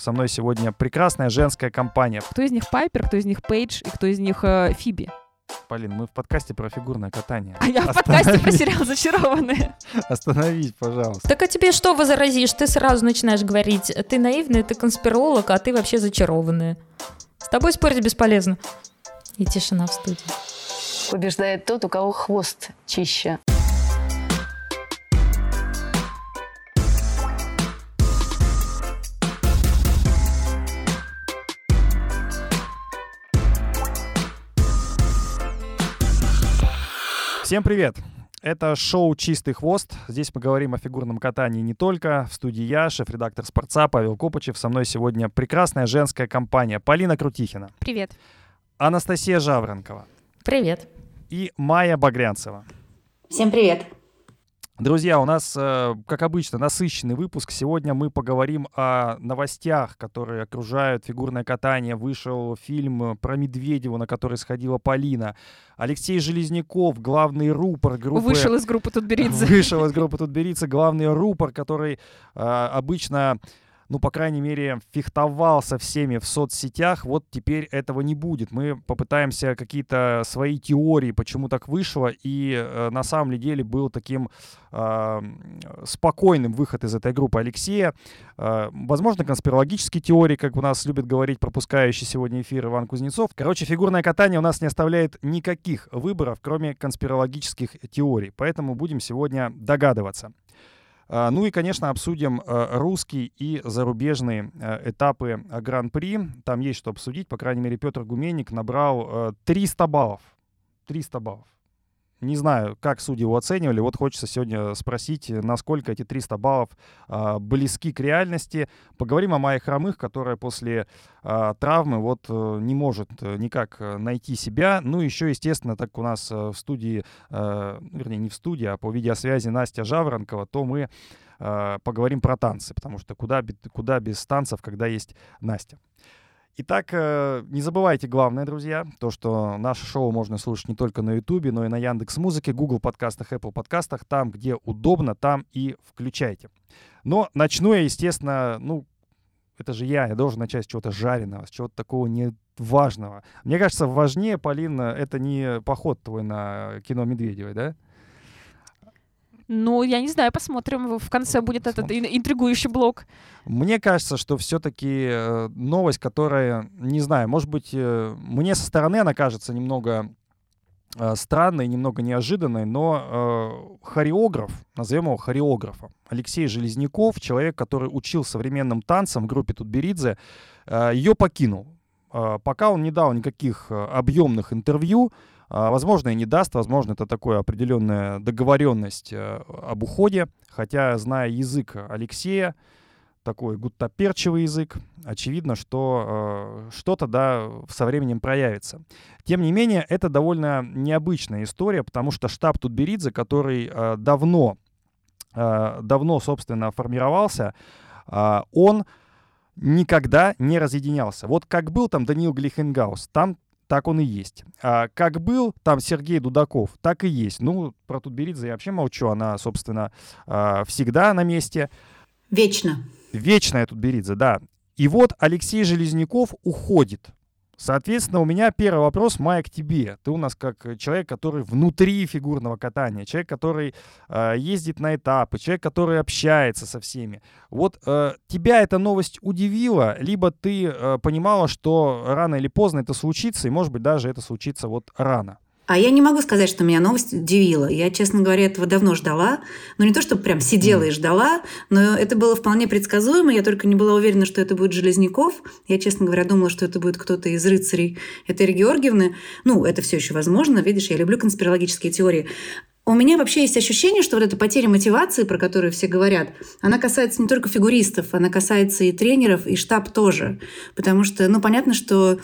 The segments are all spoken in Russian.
Со мной сегодня прекрасная женская компания. Кто из них Пайпер, кто из них Пейдж и кто из них э, Фиби? Полин, мы в подкасте про фигурное катание. А я в подкасте про сериал «Зачарованные». Остановись, пожалуйста. Так а тебе что возразишь? Ты сразу начинаешь говорить, ты наивный, ты конспиролог, а ты вообще зачарованная. С тобой спорить бесполезно. И тишина в студии. Побеждает тот, у кого хвост чище. Всем привет! Это шоу «Чистый хвост». Здесь мы говорим о фигурном катании не только. В студии я, шеф-редактор «Спорца» Павел Копычев. Со мной сегодня прекрасная женская компания Полина Крутихина. Привет. Анастасия Жаворонкова. Привет. И Майя Багрянцева. Всем привет. Друзья, у нас, э, как обычно, насыщенный выпуск. Сегодня мы поговорим о новостях, которые окружают фигурное катание. Вышел фильм про Медведеву, на который сходила Полина. Алексей Железняков, главный рупор группы... Вышел из группы Тутберидзе. Вышел из группы Тутберидзе, главный рупор, который э, обычно ну, по крайней мере, фехтовал со всеми в соцсетях, вот теперь этого не будет. Мы попытаемся какие-то свои теории, почему так вышло, и э, на самом деле был таким э, спокойным выход из этой группы Алексея. Э, возможно, конспирологические теории, как у нас любит говорить пропускающий сегодня эфир Иван Кузнецов. Короче, фигурное катание у нас не оставляет никаких выборов, кроме конспирологических теорий, поэтому будем сегодня догадываться. А, ну и, конечно, обсудим э, русские и зарубежные э, этапы Гран-при. Там есть что обсудить. По крайней мере, Петр Гуменник набрал 300 э, баллов. 300 баллов. Не знаю, как судьи его оценивали. Вот хочется сегодня спросить, насколько эти 300 баллов а, близки к реальности. Поговорим о Майе Хромых, которая после а, травмы вот а, не может э, никак э, найти себя. Ну, еще, естественно, так у нас в студии, а, вернее, не в студии, а по видеосвязи Настя Жаворонкова, то мы а, поговорим про танцы, потому что куда, куда без танцев, когда есть Настя. Итак, э, не забывайте главное, друзья, то, что наше шоу можно слушать не только на Ютубе, но и на Яндекс Музыке, Google подкастах, Apple подкастах, там, где удобно, там и включайте. Но начну я, естественно, ну, это же я, я должен начать с чего-то жареного, с чего-то такого не важного. Мне кажется, важнее, Полина, это не поход твой на кино Медведевой, да? Ну, я не знаю, посмотрим. В конце будет посмотрим. этот интригующий блок. Мне кажется, что все-таки э, новость, которая, не знаю, может быть, э, мне со стороны она кажется немного э, странной, немного неожиданной, но э, хореограф, назовем его хореографом, Алексей Железняков, человек, который учил современным танцам в группе Тутберидзе, э, ее покинул. Э, пока он не дал никаких объемных интервью, возможно, и не даст, возможно, это такая определенная договоренность э, об уходе, хотя, зная язык Алексея, такой гуттаперчевый язык, очевидно, что э, что-то, да, со временем проявится. Тем не менее, это довольно необычная история, потому что штаб Тутберидзе, который э, давно, э, давно, собственно, формировался, э, он никогда не разъединялся. Вот как был там Даниил Глихенгаус, там так он и есть. А как был там Сергей Дудаков, так и есть. Ну, про Тутберидзе я вообще молчу, она, собственно, а, всегда на месте. Вечно. Вечная Тутберидзе, да. И вот Алексей Железняков уходит. Соответственно, у меня первый вопрос, Майя, к тебе. Ты у нас как человек, который внутри фигурного катания, человек, который э, ездит на этапы, человек, который общается со всеми. Вот э, тебя эта новость удивила, либо ты э, понимала, что рано или поздно это случится, и, может быть, даже это случится вот рано? А я не могу сказать, что меня новость удивила. Я, честно говоря, этого давно ждала. Ну, не то, чтобы прям сидела и ждала, но это было вполне предсказуемо. Я только не была уверена, что это будет Железняков. Я, честно говоря, думала, что это будет кто-то из рыцарей Этери Георгиевны. Ну, это все еще возможно. Видишь, я люблю конспирологические теории. У меня вообще есть ощущение, что вот эта потеря мотивации, про которую все говорят, она касается не только фигуристов, она касается и тренеров, и штаб тоже. Потому что, ну, понятно, что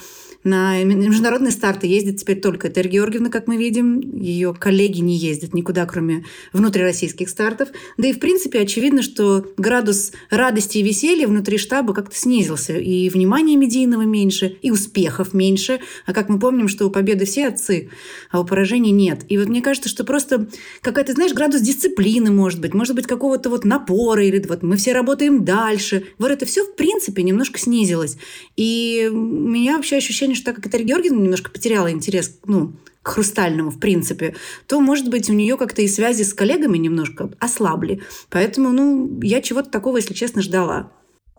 На международные старты ездит теперь только Этель Георгиевна, как мы видим. Ее коллеги не ездят никуда, кроме внутрироссийских стартов. Да и, в принципе, очевидно, что градус радости и веселья внутри штаба как-то снизился. И внимания медийного меньше, и успехов меньше. А как мы помним, что у победы все отцы, а у поражений нет. И вот мне кажется, что просто какая-то, знаешь, градус дисциплины может быть, может быть, какого-то вот напора, или вот мы все работаем дальше. Вот это все, в принципе, немножко снизилось. И у меня вообще ощущение, что так как Этель Георгиевна немножко потеряла интерес, ну, к хрустальному, в принципе, то, может быть, у нее как-то и связи с коллегами немножко ослабли. Поэтому, ну, я чего-то такого, если честно, ждала.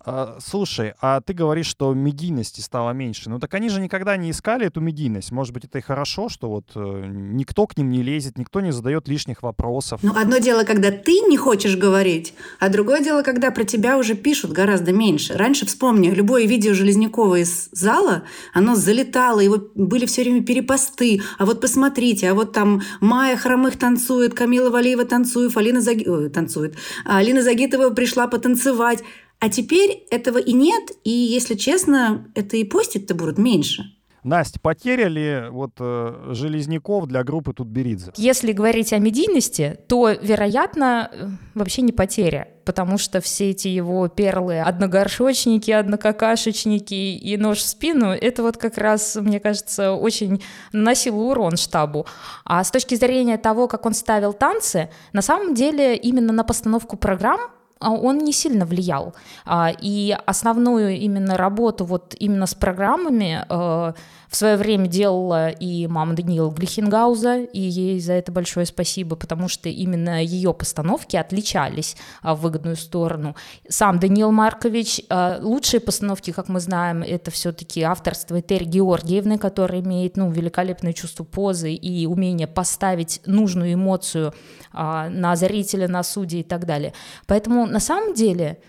А, слушай, а ты говоришь, что медийности стало меньше. Ну так они же никогда не искали эту медийность. Может быть, это и хорошо, что вот э, никто к ним не лезет, никто не задает лишних вопросов. Ну, одно дело, когда ты не хочешь говорить, а другое дело, когда про тебя уже пишут гораздо меньше. Раньше, вспомни, любое видео Железнякова из зала, оно залетало, его были все время перепосты. А вот посмотрите, а вот там Майя Хромых танцует, Камила Валиева танцует, Алина, Заги... Ой, танцует. А Алина Загитова пришла потанцевать. А теперь этого и нет, и, если честно, это и постить-то будут меньше. Настя, потеря ли вот э, Железняков для группы Тутберидзе? Если говорить о медийности, то, вероятно, э, вообще не потеря, потому что все эти его перлы, одногоршочники, однокакашечники и нож в спину, это вот как раз, мне кажется, очень наносило урон штабу. А с точки зрения того, как он ставил танцы, на самом деле именно на постановку программ он не сильно влиял. А, и основную именно работу вот именно с программами э, в свое время делала и мама Даниила Глихенгауза, и ей за это большое спасибо, потому что именно ее постановки отличались а, в выгодную сторону. Сам Даниил Маркович, а, лучшие постановки, как мы знаем, это все-таки авторство Этери Георгиевны, которая имеет ну, великолепное чувство позы и умение поставить нужную эмоцию а, на зрителя, на судьи и так далее. Поэтому на самом деле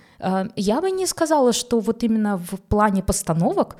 я бы не сказала, что вот именно в плане постановок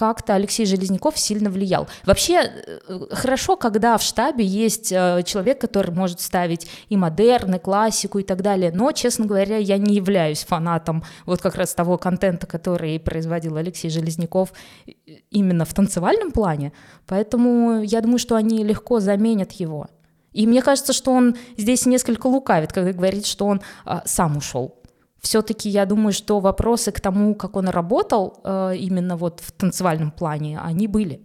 как-то Алексей Железняков сильно влиял. Вообще э, хорошо, когда в штабе есть э, человек, который может ставить и модерн, и классику и так далее, но, честно говоря, я не являюсь фанатом вот как раз того контента, который производил Алексей Железняков э, именно в танцевальном плане, поэтому я думаю, что они легко заменят его. И мне кажется, что он здесь несколько лукавит, когда говорит, что он а, сам ушел все-таки я думаю, что вопросы к тому, как он работал э, именно вот в танцевальном плане, они были.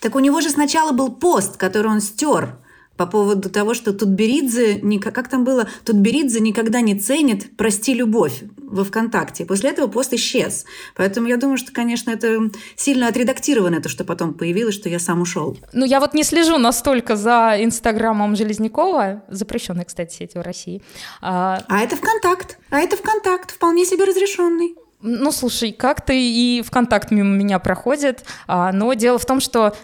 Так у него же сначала был пост, который он стер по поводу того, что Тутберидзе, как там было, Тутберидзе никогда не ценит «Прости, любовь» во ВКонтакте. После этого пост исчез. Поэтому я думаю, что, конечно, это сильно отредактировано, то, что потом появилось, что я сам ушел. Ну, я вот не слежу настолько за Инстаграмом Железнякова, запрещенной, кстати, сетью в России. А... а это ВКонтакт, а это ВКонтакт, вполне себе разрешенный. Ну, слушай, как-то и ВКонтакт мимо меня проходит, а, но дело в том, что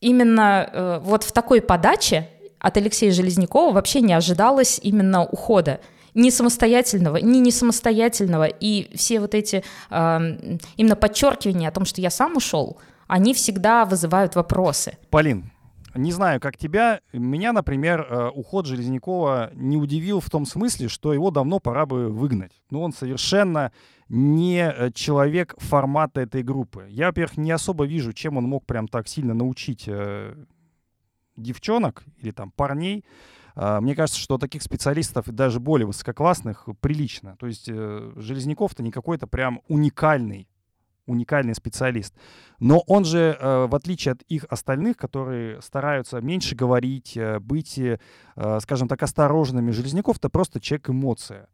именно э, вот в такой подаче от Алексея Железнякова вообще не ожидалось именно ухода ни самостоятельного, ни не самостоятельного. И все вот эти э, именно подчеркивания о том, что я сам ушел, они всегда вызывают вопросы. Полин, не знаю, как тебя, меня, например, э, уход Железнякова не удивил в том смысле, что его давно пора бы выгнать. Ну, он совершенно не э, человек формата этой группы. Я, во-первых, не особо вижу, чем он мог прям так сильно научить э, девчонок или там парней, а, мне кажется, что таких специалистов, даже более высококлассных, прилично. То есть э, Железняков-то не какой-то прям уникальный уникальный специалист. Но он же, э, в отличие от их остальных, которые стараются меньше говорить, э, быть, скажем так, осторожными, Железняков-то просто человек-эмоция.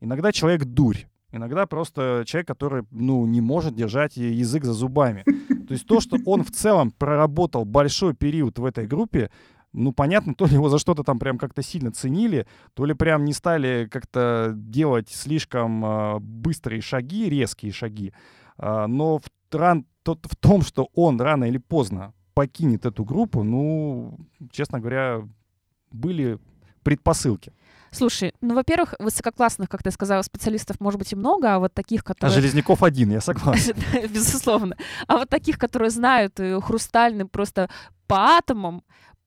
Иногда человек дурь. Иногда просто человек, который, ну, не может держать язык за зубами. То есть то, что он в целом проработал большой период в этой группе, ну, понятно, то ли его за что-то там прям как-то сильно ценили, то ли прям не стали как-то делать слишком э, быстрые шаги, резкие шаги. Э, но в, ран, тот, в том, что он рано или поздно покинет эту группу, ну, честно говоря, были предпосылки. Слушай, ну, во-первых, высококлассных, как ты сказала, специалистов может быть и много, а вот таких, а которые... А Железняков один, я согласен. Безусловно. А вот таких, которые знают хрустальным просто по атомам,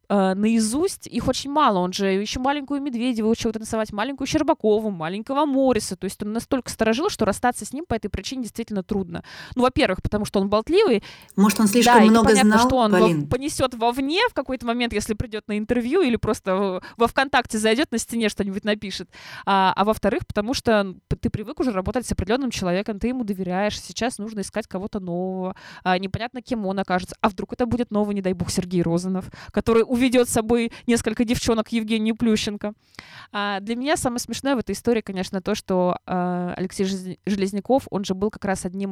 э, наизусть, их очень мало. Он же еще маленькую Медведеву учил танцевать, маленькую Щербакову, маленького Мориса. То есть он настолько сторожил, что расстаться с ним по этой причине действительно трудно. Ну, во-первых, потому что он болтливый. Может, он слишком да, много и непонятно, знал, что он Полин? понесет вовне в какой-то момент, если придет на интервью или просто во ВКонтакте зайдет на стене что-нибудь напишет. А, а во-вторых, потому что ты привык уже работать с определенным человеком, ты ему доверяешь. Сейчас нужно искать кого-то нового. А, непонятно, кем он окажется. А вдруг это будет новый, не дай бог, Сергей Розанов, который уведет с собой несколько девчонок Евгению Плющенко. А, для меня самое смешное в этой истории, конечно, то, что а, Алексей Желез- Железняков, он же был как раз одним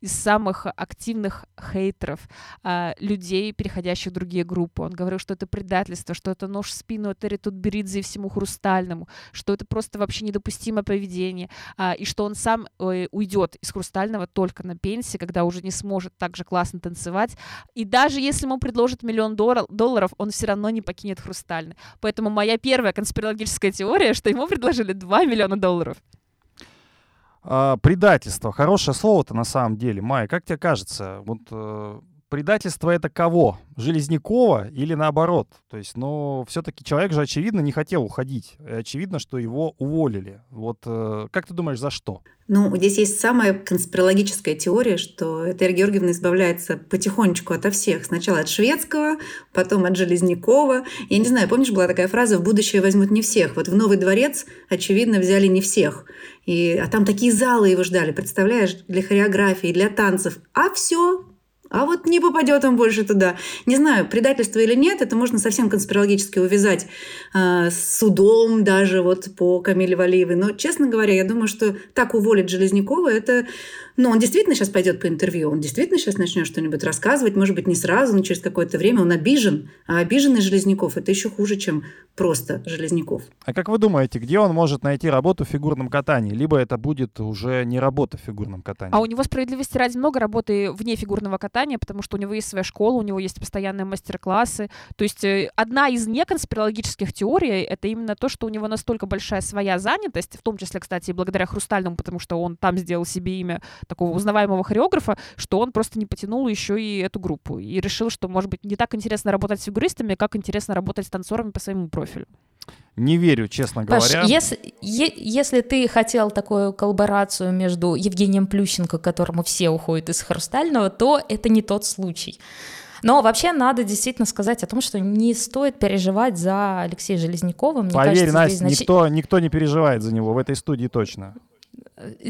из самых активных хейтеров, а, людей, переходящих в другие группы. Он говорил, что это предательство, что это нож в спину Этери Тутберидзе и всему Хрустальному, что это просто вообще недопустимое поведение, а, и что он сам э, уйдет из Хрустального только на пенсии, когда уже не сможет так же классно танцевать. И даже если ему предложат миллион долларов, он все равно не покинет Хрустальный. Поэтому моя первая конспирологическая теория, что ему предложили 2 миллиона долларов. А, предательство. Хорошее слово-то на самом деле. Майя, как тебе кажется, вот э, предательство это кого? Железнякова или наоборот? То есть, ну, все-таки человек же, очевидно, не хотел уходить. И очевидно, что его уволили. Вот э, как ты думаешь, за что? Ну, здесь есть самая конспирологическая теория, что Этель Георгиевна избавляется потихонечку ото всех. Сначала от шведского, потом от Железнякова. Я не знаю, помнишь, была такая фраза «в будущее возьмут не всех». Вот в Новый дворец, очевидно, взяли не всех. И, а там такие залы его ждали, представляешь, для хореографии, для танцев. А все, а вот не попадет он больше туда. Не знаю, предательство или нет, это можно совсем конспирологически увязать э, с судом даже вот по Камиле Валиевой. Но, честно говоря, я думаю, что так уволить Железнякова, это... Ну, он действительно сейчас пойдет по интервью, он действительно сейчас начнет что-нибудь рассказывать, может быть, не сразу, но через какое-то время он обижен. А обиженный Железняков – это еще хуже, чем просто Железняков. А как вы думаете, где он может найти работу в фигурном катании? Либо это будет уже не работа в фигурном катании? А у него справедливости ради много работы вне фигурного катания, потому что у него есть своя школа, у него есть постоянные мастер-классы. То есть э, одна из неконспирологических теорий — это именно то, что у него настолько большая своя занятость, в том числе, кстати, и благодаря Хрустальному, потому что он там сделал себе имя такого узнаваемого хореографа, что он просто не потянул еще и эту группу. И решил, что, может быть, не так интересно работать с фигуристами, как интересно работать с танцорами по своему профилю. Не верю, честно Паш, говоря. если, е- если ты хотел такую коллаборацию между Евгением Плющенко, которому все уходят из Хрустального, то это не тот случай. Но вообще надо действительно сказать о том, что не стоит переживать за Алексея Железнякова. Мне Поверь, кажется, Настя, здесь никто, никто не переживает за него в этой студии точно.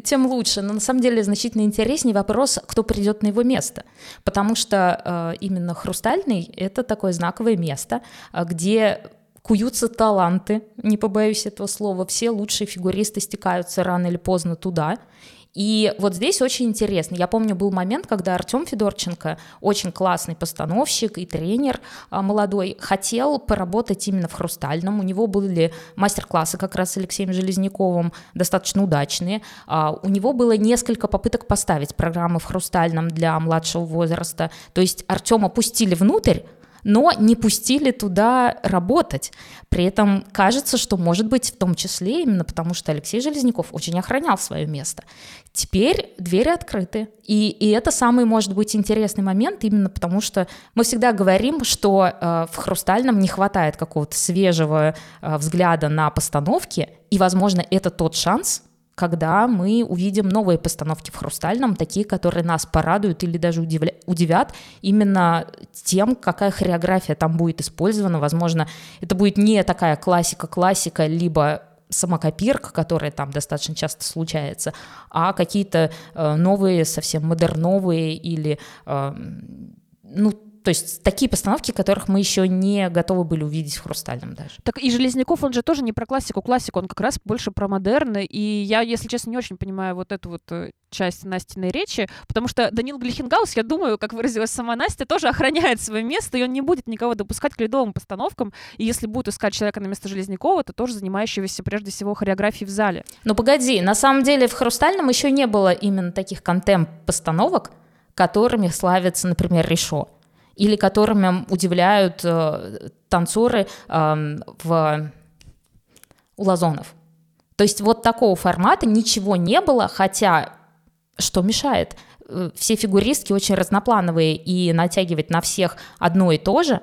Тем лучше. Но на самом деле значительно интереснее вопрос, кто придет на его место. Потому что э, именно Хрустальный — это такое знаковое место, э, где куются таланты, не побоюсь этого слова, все лучшие фигуристы стекаются рано или поздно туда. И вот здесь очень интересно. Я помню, был момент, когда Артем Федорченко, очень классный постановщик и тренер а, молодой, хотел поработать именно в «Хрустальном». У него были мастер-классы как раз с Алексеем Железняковым, достаточно удачные. А, У него было несколько попыток поставить программы в «Хрустальном» для младшего возраста. То есть Артема пустили внутрь, но не пустили туда работать. При этом кажется, что может быть в том числе именно потому, что Алексей Железняков очень охранял свое место. Теперь двери открыты. И, и это самый, может быть, интересный момент, именно потому что мы всегда говорим, что э, в «Хрустальном» не хватает какого-то свежего э, взгляда на постановки, и, возможно, это тот шанс, когда мы увидим новые постановки в «Хрустальном», такие, которые нас порадуют или даже удивля- удивят именно тем, какая хореография там будет использована. Возможно, это будет не такая классика-классика, либо самокопирка, которая там достаточно часто случается, а какие-то э, новые, совсем модерновые или, э, ну, то есть такие постановки, которых мы еще не готовы были увидеть в «Хрустальном» даже. Так и Железняков, он же тоже не про классику. Классику, он как раз больше про модерн. И я, если честно, не очень понимаю вот эту вот э, часть Настиной речи, потому что Данил Глихенгаус, я думаю, как выразилась сама Настя, тоже охраняет свое место, и он не будет никого допускать к ледовым постановкам. И если будет искать человека на место Железнякова, то тоже занимающегося прежде всего хореографией в зале. Ну погоди, на самом деле в «Хрустальном» еще не было именно таких контемп-постановок, которыми славится, например, Ришо, или которыми удивляют э, танцоры э, в... у Лазонов. То есть вот такого формата ничего не было, хотя что мешает? Э, Все фигуристки очень разноплановые, и натягивать на всех одно и то же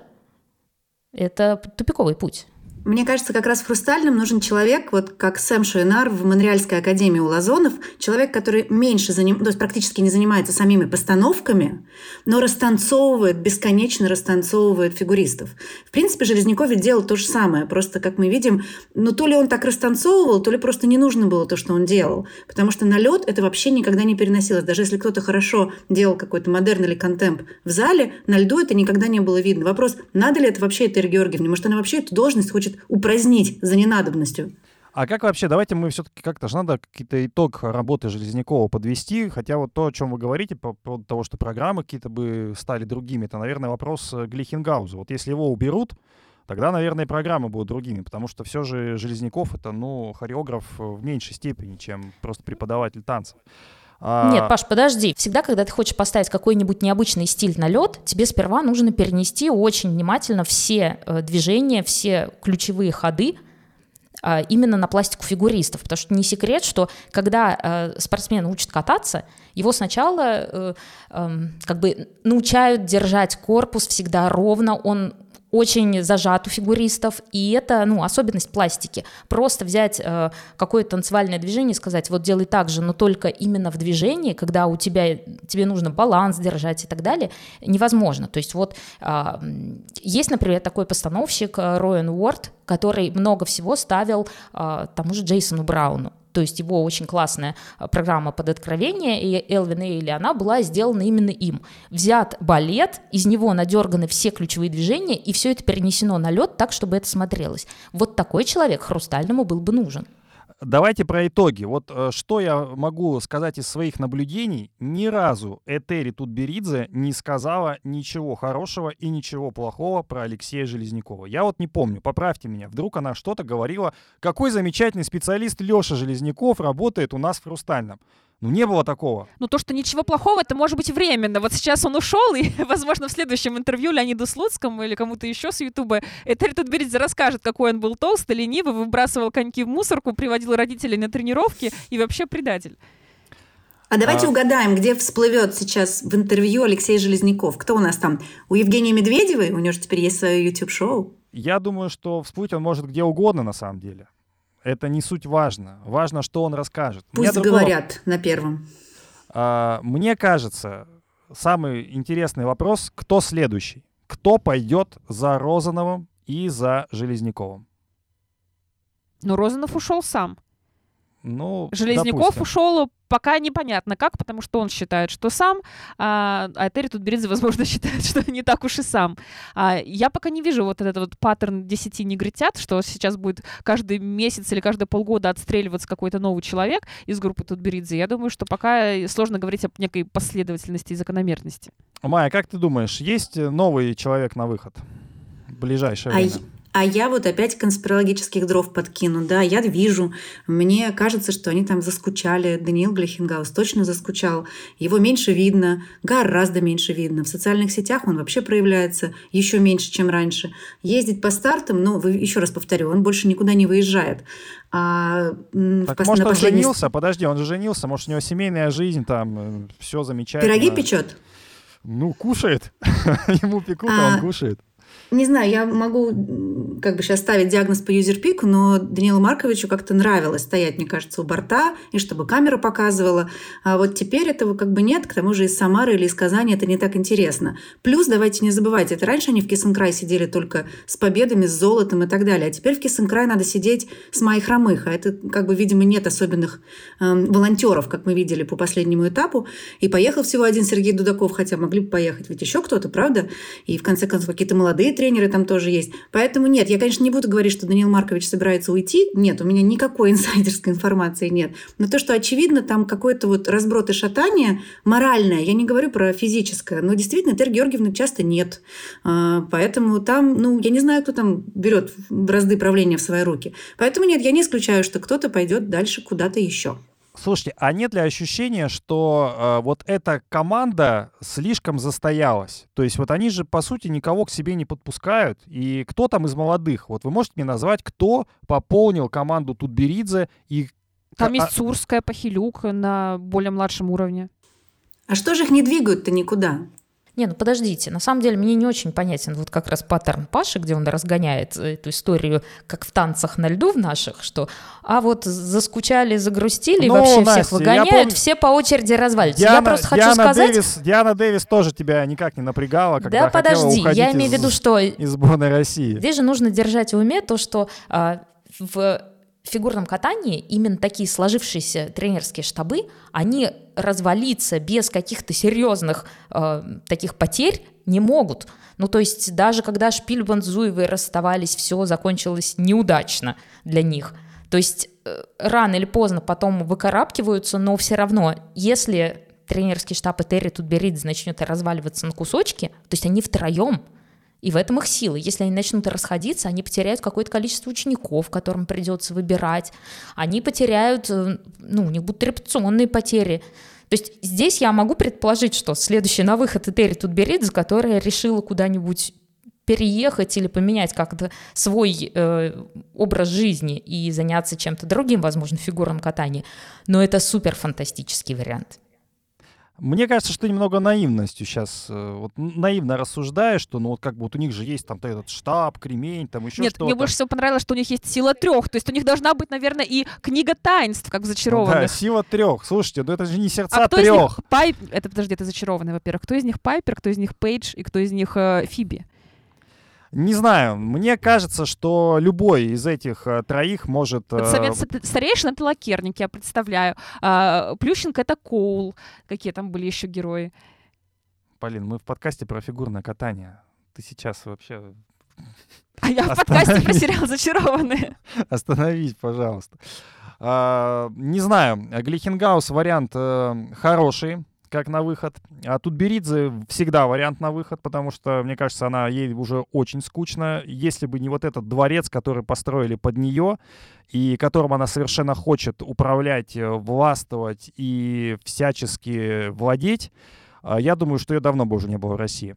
Это тупиковый путь. Мне кажется, как раз в «Хрустальном» нужен человек, вот как Сэм Шуэнар в Монреальской академии у Лазонов, человек, который меньше заним... то есть практически не занимается самими постановками, но растанцовывает, бесконечно растанцовывает фигуристов. В принципе, Железняков делал то же самое, просто, как мы видим, ну то ли он так растанцовывал, то ли просто не нужно было то, что он делал. Потому что на лед это вообще никогда не переносилось. Даже если кто-то хорошо делал какой-то модерн или контемп в зале, на льду это никогда не было видно. Вопрос, надо ли это вообще Этери Георгиевне? Может, она вообще эту должность хочет упразднить за ненадобностью. А как вообще, давайте мы все-таки как-то же надо какой-то итог работы Железнякова подвести, хотя вот то, о чем вы говорите, по поводу того, что программы какие-то бы стали другими, это, наверное, вопрос э, Глихенгауза. Вот если его уберут, тогда, наверное, программы будут другими, потому что все же Железняков — это, ну, хореограф в меньшей степени, чем просто преподаватель танцев. А... Нет, Паш, подожди. Всегда, когда ты хочешь поставить какой-нибудь необычный стиль на лед, тебе сперва нужно перенести очень внимательно все э, движения, все ключевые ходы э, именно на пластику фигуристов. Потому что не секрет, что когда э, спортсмен учит кататься, его сначала э, э, как бы научают держать корпус всегда ровно, он очень зажат у фигуристов, и это, ну, особенность пластики. Просто взять э, какое-то танцевальное движение и сказать, вот делай так же, но только именно в движении, когда у тебя, тебе нужно баланс держать и так далее, невозможно. То есть вот э, есть, например, такой постановщик э, Роэн Уорд, который много всего ставил э, тому же Джейсону Брауну то есть его очень классная а, программа под откровение, и Элвин Эйли, она была сделана именно им. Взят балет, из него надерганы все ключевые движения, и все это перенесено на лед так, чтобы это смотрелось. Вот такой человек хрустальному был бы нужен. Давайте про итоги. Вот э, что я могу сказать из своих наблюдений. Ни разу Этери Тутберидзе не сказала ничего хорошего и ничего плохого про Алексея Железнякова. Я вот не помню, поправьте меня. Вдруг она что-то говорила, какой замечательный специалист Леша Железняков работает у нас в «Хрустальном». Ну, не было такого. Ну, то, что ничего плохого, это может быть временно. Вот сейчас он ушел, и, возможно, в следующем интервью Леониду Слуцкому или кому-то еще с Ютуба Этери Тутберидзе расскажет, какой он был толстый, ленивый, выбрасывал коньки в мусорку, приводил родителей на тренировки и вообще предатель. А давайте а... угадаем, где всплывет сейчас в интервью Алексей Железняков. Кто у нас там? У Евгении Медведевой? У нее же теперь есть свое YouTube-шоу. Я думаю, что всплыть он может где угодно на самом деле. Это не суть важно. Важно, что он расскажет. Пусть другого... говорят на первом. А, мне кажется, самый интересный вопрос, кто следующий? Кто пойдет за Розановым и за Железняковым? Ну, Розанов ушел сам. Ну, Железняков допустим. ушел пока непонятно как, потому что он считает, что сам, а, а Терри Тутберидзе, возможно, считает, что не так уж и сам. А, я пока не вижу вот этот вот паттерн 10 негритят, что сейчас будет каждый месяц или каждые полгода отстреливаться какой-то новый человек из группы Тутберидзе. Я думаю, что пока сложно говорить об некой последовательности и закономерности. Майя, как ты думаешь, есть новый человек на выход в ближайшее а время? А я вот опять конспирологических дров подкину. Да, я вижу. Мне кажется, что они там заскучали. Даниил Глихенгаус точно заскучал. Его меньше видно, гораздо меньше видно. В социальных сетях он вообще проявляется еще меньше, чем раньше. Ездить по стартам, ну, еще раз повторю, он больше никуда не выезжает. А, так, пос- может, он последний... женился? Подожди, он же женился. Может, у него семейная жизнь, там, э, все замечательно. Пироги печет? Ну, кушает. Ему пекут, а, а он кушает. Не знаю, я могу как бы сейчас ставить диагноз по юзерпику, но Данилу Марковичу как-то нравилось стоять, мне кажется, у борта, и чтобы камера показывала. А вот теперь этого как бы нет, к тому же из Самары или из Казани это не так интересно. Плюс, давайте не забывать, это раньше они в Кисенкрай сидели только с победами, с золотом и так далее, а теперь в Кисенкрай надо сидеть с Майей Хромых, а это как бы, видимо, нет особенных э, волонтеров, как мы видели по последнему этапу, и поехал всего один Сергей Дудаков, хотя могли бы поехать ведь еще кто-то, правда? И в конце концов какие-то молодые тренеры там тоже есть. Поэтому нет, я, конечно, не буду говорить, что Даниил Маркович собирается уйти. Нет, у меня никакой инсайдерской информации нет. Но то, что очевидно, там какой-то вот разброд и шатание моральное, я не говорю про физическое, но действительно Тер Георгиевны часто нет. А, поэтому там, ну, я не знаю, кто там берет бразды правления в свои руки. Поэтому нет, я не исключаю, что кто-то пойдет дальше куда-то еще. Слушайте, а нет ли ощущения, что э, вот эта команда слишком застоялась? То есть вот они же, по сути, никого к себе не подпускают. И кто там из молодых? Вот вы можете мне назвать, кто пополнил команду Тутберидзе и... Там а... есть Сурская, Пахилюк на более младшем уровне. А что же их не двигают-то никуда? Не, ну подождите, на самом деле мне не очень понятен вот как раз паттерн Паши, где он разгоняет эту историю, как в танцах на льду в наших, что а вот заскучали, загрустили, ну, вообще Настя, всех выгоняют, помню... все по очереди развалятся. Диана, я просто хочу Диана сказать... Дэвис, Диана Дэвис тоже тебя никак не напрягала, когда Да подожди, я имею в виду, что... Из сборной России. Здесь же нужно держать в уме то, что а, в фигурном катании именно такие сложившиеся тренерские штабы, они развалиться без каких-то серьезных э, таких потерь не могут. Ну, то есть даже когда Шпильбан с расставались, все закончилось неудачно для них. То есть э, рано или поздно потом выкарабкиваются, но все равно, если тренерский штаб и Терри Тутберидзе начнет разваливаться на кусочки, то есть они втроем и в этом их сила. Если они начнут расходиться, они потеряют какое-то количество учеников, которым придется выбирать. Они потеряют, э, ну, у них будут репутационные потери. То есть здесь я могу предположить, что следующий на выход Этери Тутберидзе, которая решила куда-нибудь переехать или поменять как-то свой э, образ жизни и заняться чем-то другим, возможно, фигурным катанием. Но это супер фантастический вариант. Мне кажется, что немного наивностью сейчас, э, вот наивно рассуждая, что ну вот как бы вот у них же есть там этот штаб, кремень, там еще Нет, что-то. мне больше всего понравилось, что у них есть сила трех, то есть у них должна быть, наверное, и книга таинств, как в зачарованных. Ну, да, сила трех. Слушайте, ну это же не сердца а кто трех. Из них Пайп... Это подожди, это зачарованные, во-первых. Кто из них Пайпер, кто из них Пейдж и кто из них э, Фиби? Не знаю, мне кажется, что любой из этих э, троих может... Вот совет э, старейшин — это лакерник, я представляю. А, Плющенко — это Коул. Какие там были еще герои? Полин, мы в подкасте про фигурное катание. Ты сейчас вообще... А я в подкасте про сериал «Зачарованные». Остановись, пожалуйста. А, не знаю, Глихенгаус вариант э, хороший как на выход. А тут Беридзе всегда вариант на выход, потому что, мне кажется, она ей уже очень скучно. Если бы не вот этот дворец, который построили под нее, и которым она совершенно хочет управлять, э, властвовать и всячески владеть, а, я думаю, что ее давно бы уже не было в России.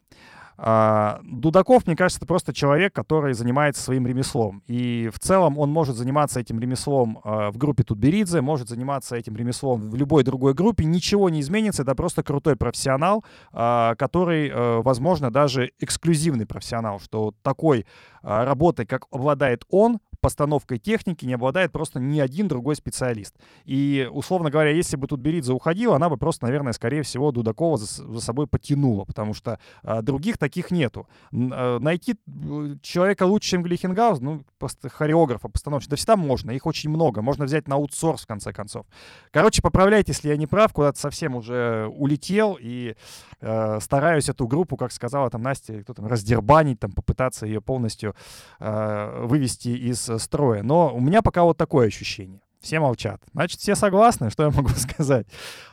А, Дудаков, мне кажется, это просто человек, который занимается своим ремеслом. И в целом он может заниматься этим ремеслом а, в группе Тутберидзе, может заниматься этим ремеслом в любой другой группе. Ничего не изменится. Это просто крутой профессионал, а, который, возможно, даже эксклюзивный профессионал, что такой работой, как обладает он, постановкой техники не обладает просто ни один другой специалист. И, условно говоря, если бы тут Беридзе уходила, она бы просто, наверное, скорее всего, Дудакова за, за собой потянула, потому что а, других таких нету. А, найти э, человека лучше, чем Глихенгаус, ну, просто хореографа, постановщика, да всегда можно, их очень много, можно взять на аутсорс, в конце концов. Короче, поправляйте, если я не прав, куда-то совсем уже улетел, и э, стараюсь эту группу, как сказала там Настя, кто там, раздербанить, там, попытаться ее полностью э, вывести из строя. Но у меня пока вот такое ощущение. Все молчат. Значит, все согласны, что я могу сказать.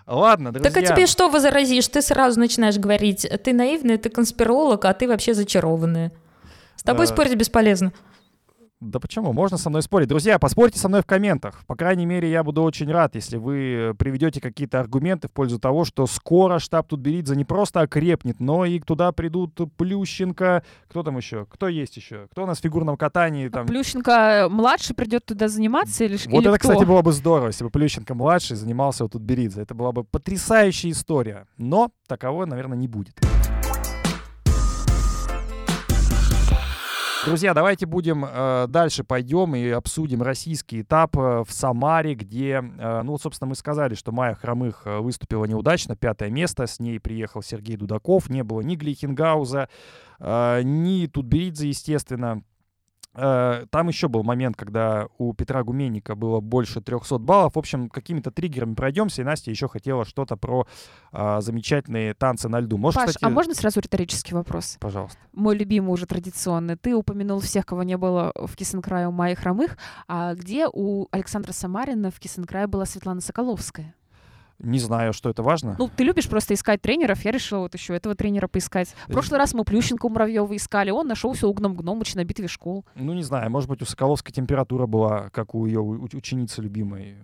Ладно, друзья. Так а тебе что возразишь? Ты сразу начинаешь говорить, ты наивный, ты конспиролог, а ты вообще зачарованный. С тобой а... спорить бесполезно. Да почему? Можно со мной спорить. Друзья, поспорьте со мной в комментах. По крайней мере, я буду очень рад, если вы приведете какие-то аргументы в пользу того, что скоро штаб Тутберидзе не просто окрепнет, но и туда придут Плющенко. Кто там еще? Кто есть еще? Кто у нас в фигурном катании? Там? Плющенко младший придет туда заниматься или Вот или это, кто? кстати, было бы здорово, если бы Плющенко младший занимался у Тутберидзе. Это была бы потрясающая история. Но таковой, наверное, не будет. Друзья, давайте будем э, дальше пойдем и обсудим российский этап э, в Самаре, где, э, ну, собственно, мы сказали, что Майя Хромых э, выступила неудачно, пятое место, с ней приехал Сергей Дудаков, не было ни Глихенгауза, э, ни Тутберидзе, естественно. Э, там еще был момент, когда у Петра Гуменника было больше 300 баллов. В общем, какими-то триггерами пройдемся. И Настя еще хотела что-то про а, замечательные танцы на льду. Может, Паш, кстати... а можно сразу риторический вопрос? Пожалуйста. Мой любимый уже традиционный. Ты упомянул всех, кого не было в Кисенкрае у Майи Хромых. А где у Александра Самарина в Кисенкрае была Светлана Соколовская? Не знаю, что это важно. Ну, ты любишь просто искать тренеров. Я решила вот еще этого тренера поискать. В прошлый раз мы Плющенко Муравьева искали. Он нашелся у Гном Гномыч на битве школ. Ну, не знаю. Может быть, у Соколовской температура была, как у ее ученицы любимой.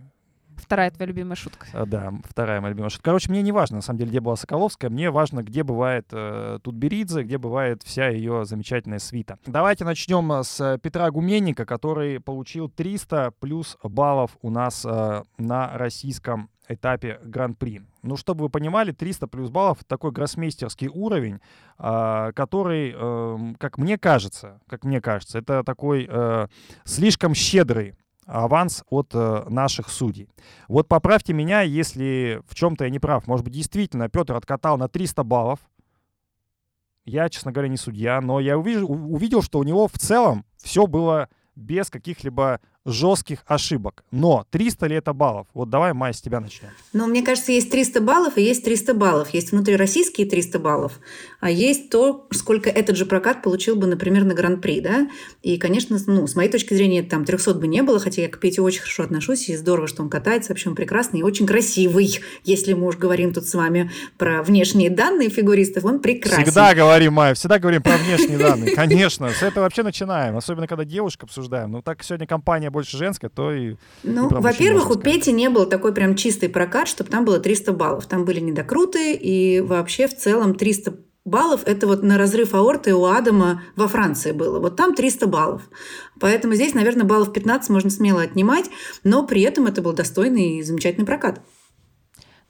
Вторая твоя любимая шутка. А, да, вторая моя любимая шутка. Короче, мне не важно, на самом деле, где была Соколовская. Мне важно, где бывает э, Тутберидзе, где бывает вся ее замечательная свита. Давайте начнем э, с Петра Гуменника, который получил 300 плюс баллов у нас э, на российском этапе Гран-при. Ну, чтобы вы понимали, 300 плюс баллов — такой гроссмейстерский уровень, э, который, э, как мне кажется, как мне кажется, это такой э, слишком щедрый аванс от э, наших судей. Вот поправьте меня, если в чем-то я не прав. Может быть, действительно Петр откатал на 300 баллов. Я, честно говоря, не судья, но я увидел, увидел что у него в целом все было без каких-либо жестких ошибок. Но 300 ли это баллов? Вот давай, Майя, с тебя начнем. Ну, мне кажется, есть 300 баллов и есть 300 баллов. Есть внутрироссийские 300 баллов, а есть то, сколько этот же прокат получил бы, например, на Гран-при, да? И, конечно, ну, с моей точки зрения, там 300 бы не было, хотя я к Пете очень хорошо отношусь, и здорово, что он катается, вообще он прекрасный и очень красивый. Если мы уж говорим тут с вами про внешние данные фигуристов, он прекрасный. Всегда говорим, Майя, всегда говорим про внешние данные. Конечно, с этого вообще начинаем, особенно когда девушек обсуждаем. Ну, так сегодня компания больше женская, то и... Ну, во-первых, у Пети не был такой прям чистый прокат, чтобы там было 300 баллов. Там были недокруты, и вообще в целом 300 баллов – это вот на разрыв аорты у Адама во Франции было. Вот там 300 баллов. Поэтому здесь, наверное, баллов 15 можно смело отнимать, но при этом это был достойный и замечательный прокат.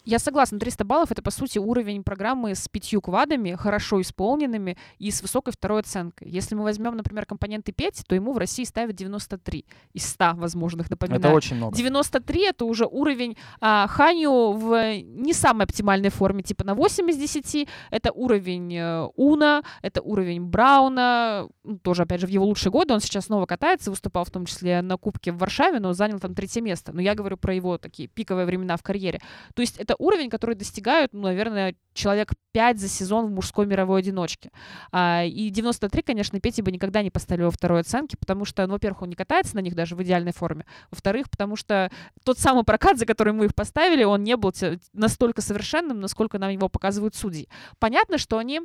Я согласна, 300 баллов — это, по сути, уровень программы с пятью квадами, хорошо исполненными и с высокой второй оценкой. Если мы возьмем, например, компоненты 5, то ему в России ставят 93 из 100 возможных, напоминаю. Это очень много. 93 — это уже уровень а, Ханю в не самой оптимальной форме, типа на 8 из 10. Это уровень э, Уна, это уровень Брауна, ну, тоже, опять же, в его лучшие годы. Он сейчас снова катается, выступал в том числе на Кубке в Варшаве, но занял там третье место. Но я говорю про его такие пиковые времена в карьере. То есть это уровень, который достигают, ну, наверное, человек 5 за сезон в мужской мировой одиночке. А, и 93, конечно, Пети бы никогда не поставили во второй оценке, потому что, ну, во-первых, он не катается на них даже в идеальной форме. Во-вторых, потому что тот самый прокат, за который мы их поставили, он не был настолько совершенным, насколько нам его показывают судьи. Понятно, что они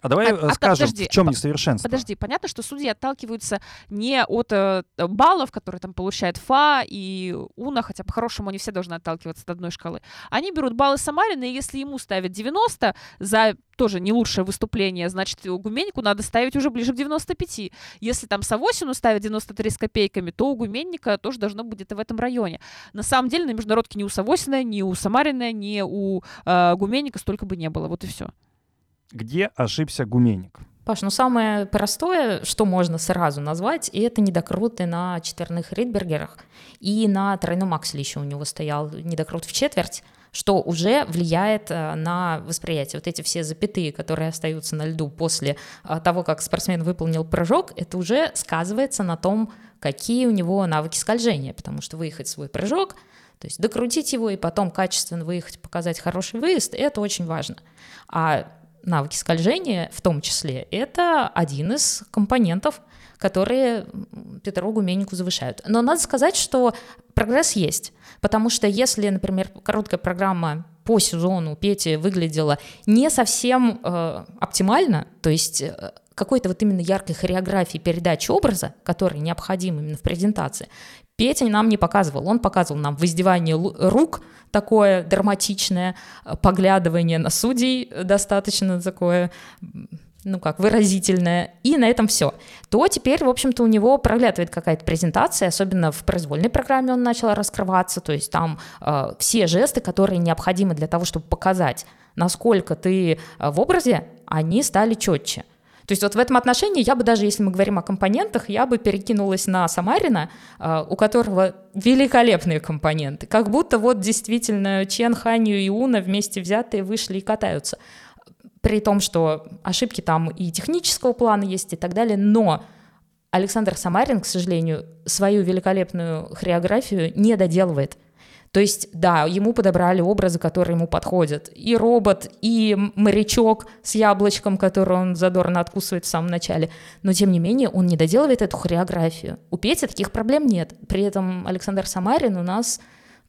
а давай а, скажем, подожди, в чем несовершенство. Подожди, понятно, что судьи отталкиваются не от э, баллов, которые там получает ФА и УНА, хотя по-хорошему они все должны отталкиваться от одной шкалы. Они берут баллы Самарина, и если ему ставят 90 за тоже не лучшее выступление, значит, у Гуменнику надо ставить уже ближе к 95. Если там Савосину ставят 93 с копейками, то у Гуменника тоже должно быть где-то в этом районе. На самом деле на международке ни у Савосина, ни у Самарина, ни у э, Гуменника столько бы не было. Вот и все. Где ошибся гуменник? Паш, ну самое простое, что можно сразу назвать, и это недокруты на четверных ридбергерах. И на тройном акселе еще у него стоял недокрут в четверть, что уже влияет э, на восприятие. Вот эти все запятые, которые остаются на льду после э, того, как спортсмен выполнил прыжок, это уже сказывается на том, какие у него навыки скольжения, потому что выехать свой прыжок, то есть докрутить его и потом качественно выехать, показать хороший выезд, это очень важно. А навыки скольжения в том числе, это один из компонентов, которые Петру Гуменнику завышают. Но надо сказать, что прогресс есть, потому что если, например, короткая программа по сезону Пети выглядела не совсем э, оптимально, то есть э, какой-то вот именно яркой хореографии передачи образа, который необходим именно в презентации, Петя нам не показывал. Он показывал нам воздевание рук, такое драматичное, э, поглядывание на судей достаточно такое ну как, выразительное, и на этом все, то теперь, в общем-то, у него проглядывает какая-то презентация, особенно в произвольной программе он начал раскрываться, то есть там э, все жесты, которые необходимы для того, чтобы показать, насколько ты э, в образе, они стали четче. То есть вот в этом отношении я бы даже, если мы говорим о компонентах, я бы перекинулась на Самарина, а, у которого великолепные компоненты. Как будто вот действительно Чен, Ханью и Уна вместе взятые вышли и катаются. При том, что ошибки там и технического плана есть и так далее, но Александр Самарин, к сожалению, свою великолепную хореографию не доделывает – то есть, да, ему подобрали образы, которые ему подходят. И робот, и морячок с яблочком, который он задорно откусывает в самом начале. Но, тем не менее, он не доделывает эту хореографию. У Пети таких проблем нет. При этом Александр Самарин у нас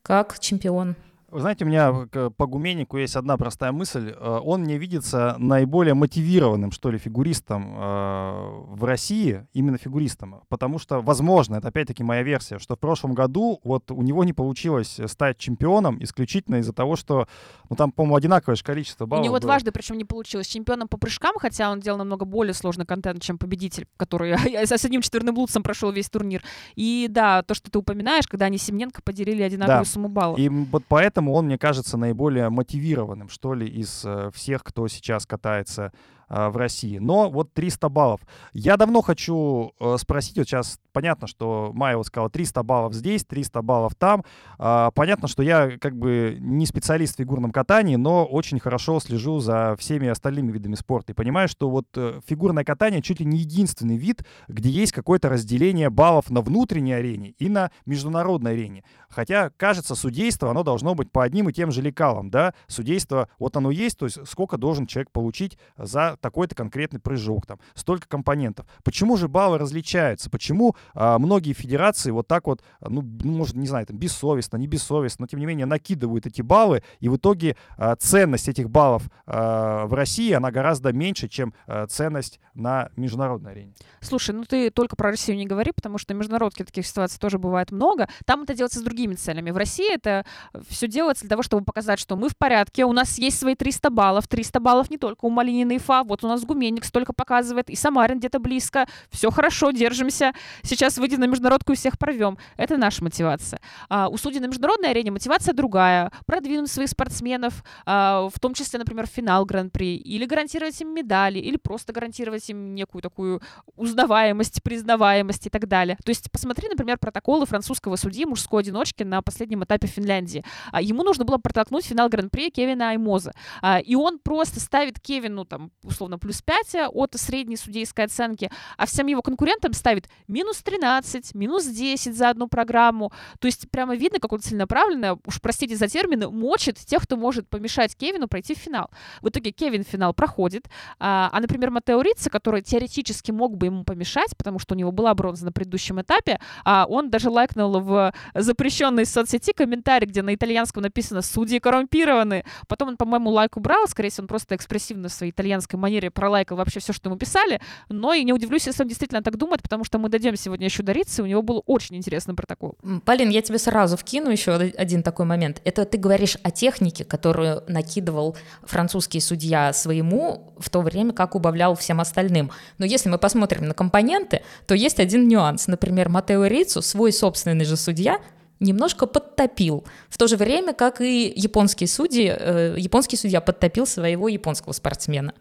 как чемпион. Вы знаете, у меня по Гуменнику есть одна простая мысль. Э, он мне видится наиболее мотивированным, что ли, фигуристом э, в России, именно фигуристом. Потому что, возможно, это опять-таки моя версия, что в прошлом году вот у него не получилось стать чемпионом исключительно из-за того, что, ну там, по-моему, одинаковое же количество баллов У него было. дважды, причем не получилось. Чемпионом по прыжкам, хотя он делал намного более сложный контент, чем победитель, который с одним четверным блудцем прошел весь турнир. И да, то, что ты упоминаешь, когда они Семененко поделили одинаковую да. сумму баллов. И вот поэтому поэтому он, мне кажется, наиболее мотивированным, что ли, из э, всех, кто сейчас катается в России. Но вот 300 баллов. Я давно хочу э, спросить, вот сейчас понятно, что Майя вот сказала 300 баллов здесь, 300 баллов там. А, понятно, что я как бы не специалист в фигурном катании, но очень хорошо слежу за всеми остальными видами спорта и понимаю, что вот э, фигурное катание чуть ли не единственный вид, где есть какое-то разделение баллов на внутренней арене и на международной арене. Хотя, кажется, судейство, оно должно быть по одним и тем же лекалам, да? Судейство, вот оно есть, то есть сколько должен человек получить за такой-то конкретный прыжок, там, столько компонентов. Почему же баллы различаются? Почему а, многие федерации вот так вот, ну, ну, может, не знаю, там, бессовестно, не бессовестно, но тем не менее накидывают эти баллы, и в итоге а, ценность этих баллов а, в России, она гораздо меньше, чем а, ценность на международной арене. Слушай, ну ты только про Россию не говори, потому что на международке таких ситуаций тоже бывает много. Там это делается с другими целями. В России это все делается для того, чтобы показать, что мы в порядке, у нас есть свои 300 баллов. 300 баллов не только у Малинина и Фа, вот у нас Гуменник столько показывает, и Самарин где-то близко. Все хорошо, держимся. Сейчас выйдем на международку и всех порвем. Это наша мотивация. А у судей на международной арене мотивация другая. Продвинуть своих спортсменов, а, в том числе, например, финал Гран-при, или гарантировать им медали, или просто гарантировать им некую такую узнаваемость, признаваемость и так далее. То есть посмотри, например, протоколы французского судьи мужской одиночки на последнем этапе Финляндии. А, ему нужно было протолкнуть финал Гран-при Кевина Аймоза. А, и он просто ставит Кевину, там, условно, плюс 5 от средней судейской оценки, а всем его конкурентам ставит минус 13, минус 10 за одну программу. То есть прямо видно, как он целенаправленно, уж простите за термины, мочит тех, кто может помешать Кевину пройти в финал. В итоге Кевин финал проходит, а, а например, Матео Рица, который теоретически мог бы ему помешать, потому что у него была бронза на предыдущем этапе, а он даже лайкнул в запрещенной соцсети комментарий, где на итальянском написано «Судьи коррумпированы». Потом он, по-моему, лайк убрал, скорее всего, он просто экспрессивно в своей итальянской манере пролайкал вообще все, что ему писали, но и не удивлюсь, если он действительно так думает, потому что мы дойдем сегодня еще Рицы, у него был очень интересный протокол. Полин, я тебе сразу вкину еще один такой момент. Это ты говоришь о технике, которую накидывал французский судья своему в то время, как убавлял всем остальным. Но если мы посмотрим на компоненты, то есть один нюанс. Например, Матео Рицу, свой собственный же судья, немножко подтопил. В то же время, как и японские судьи, э, японский судья подтопил своего японского спортсмена.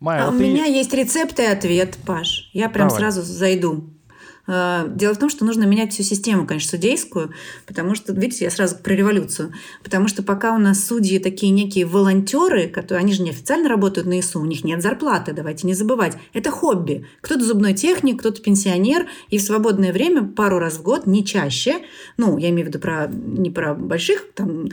Майя, а вот у ты... меня есть рецепт и ответ, Паш. Я прям Давай. сразу зайду. А, дело в том, что нужно менять всю систему, конечно, судейскую, потому что, видите, я сразу про революцию, потому что пока у нас судьи такие некие волонтеры, которые, они же не официально работают на ИСУ, у них нет зарплаты, давайте не забывать. Это хобби. Кто-то зубной техник, кто-то пенсионер, и в свободное время пару раз в год, не чаще, ну, я имею в виду про, не про больших там,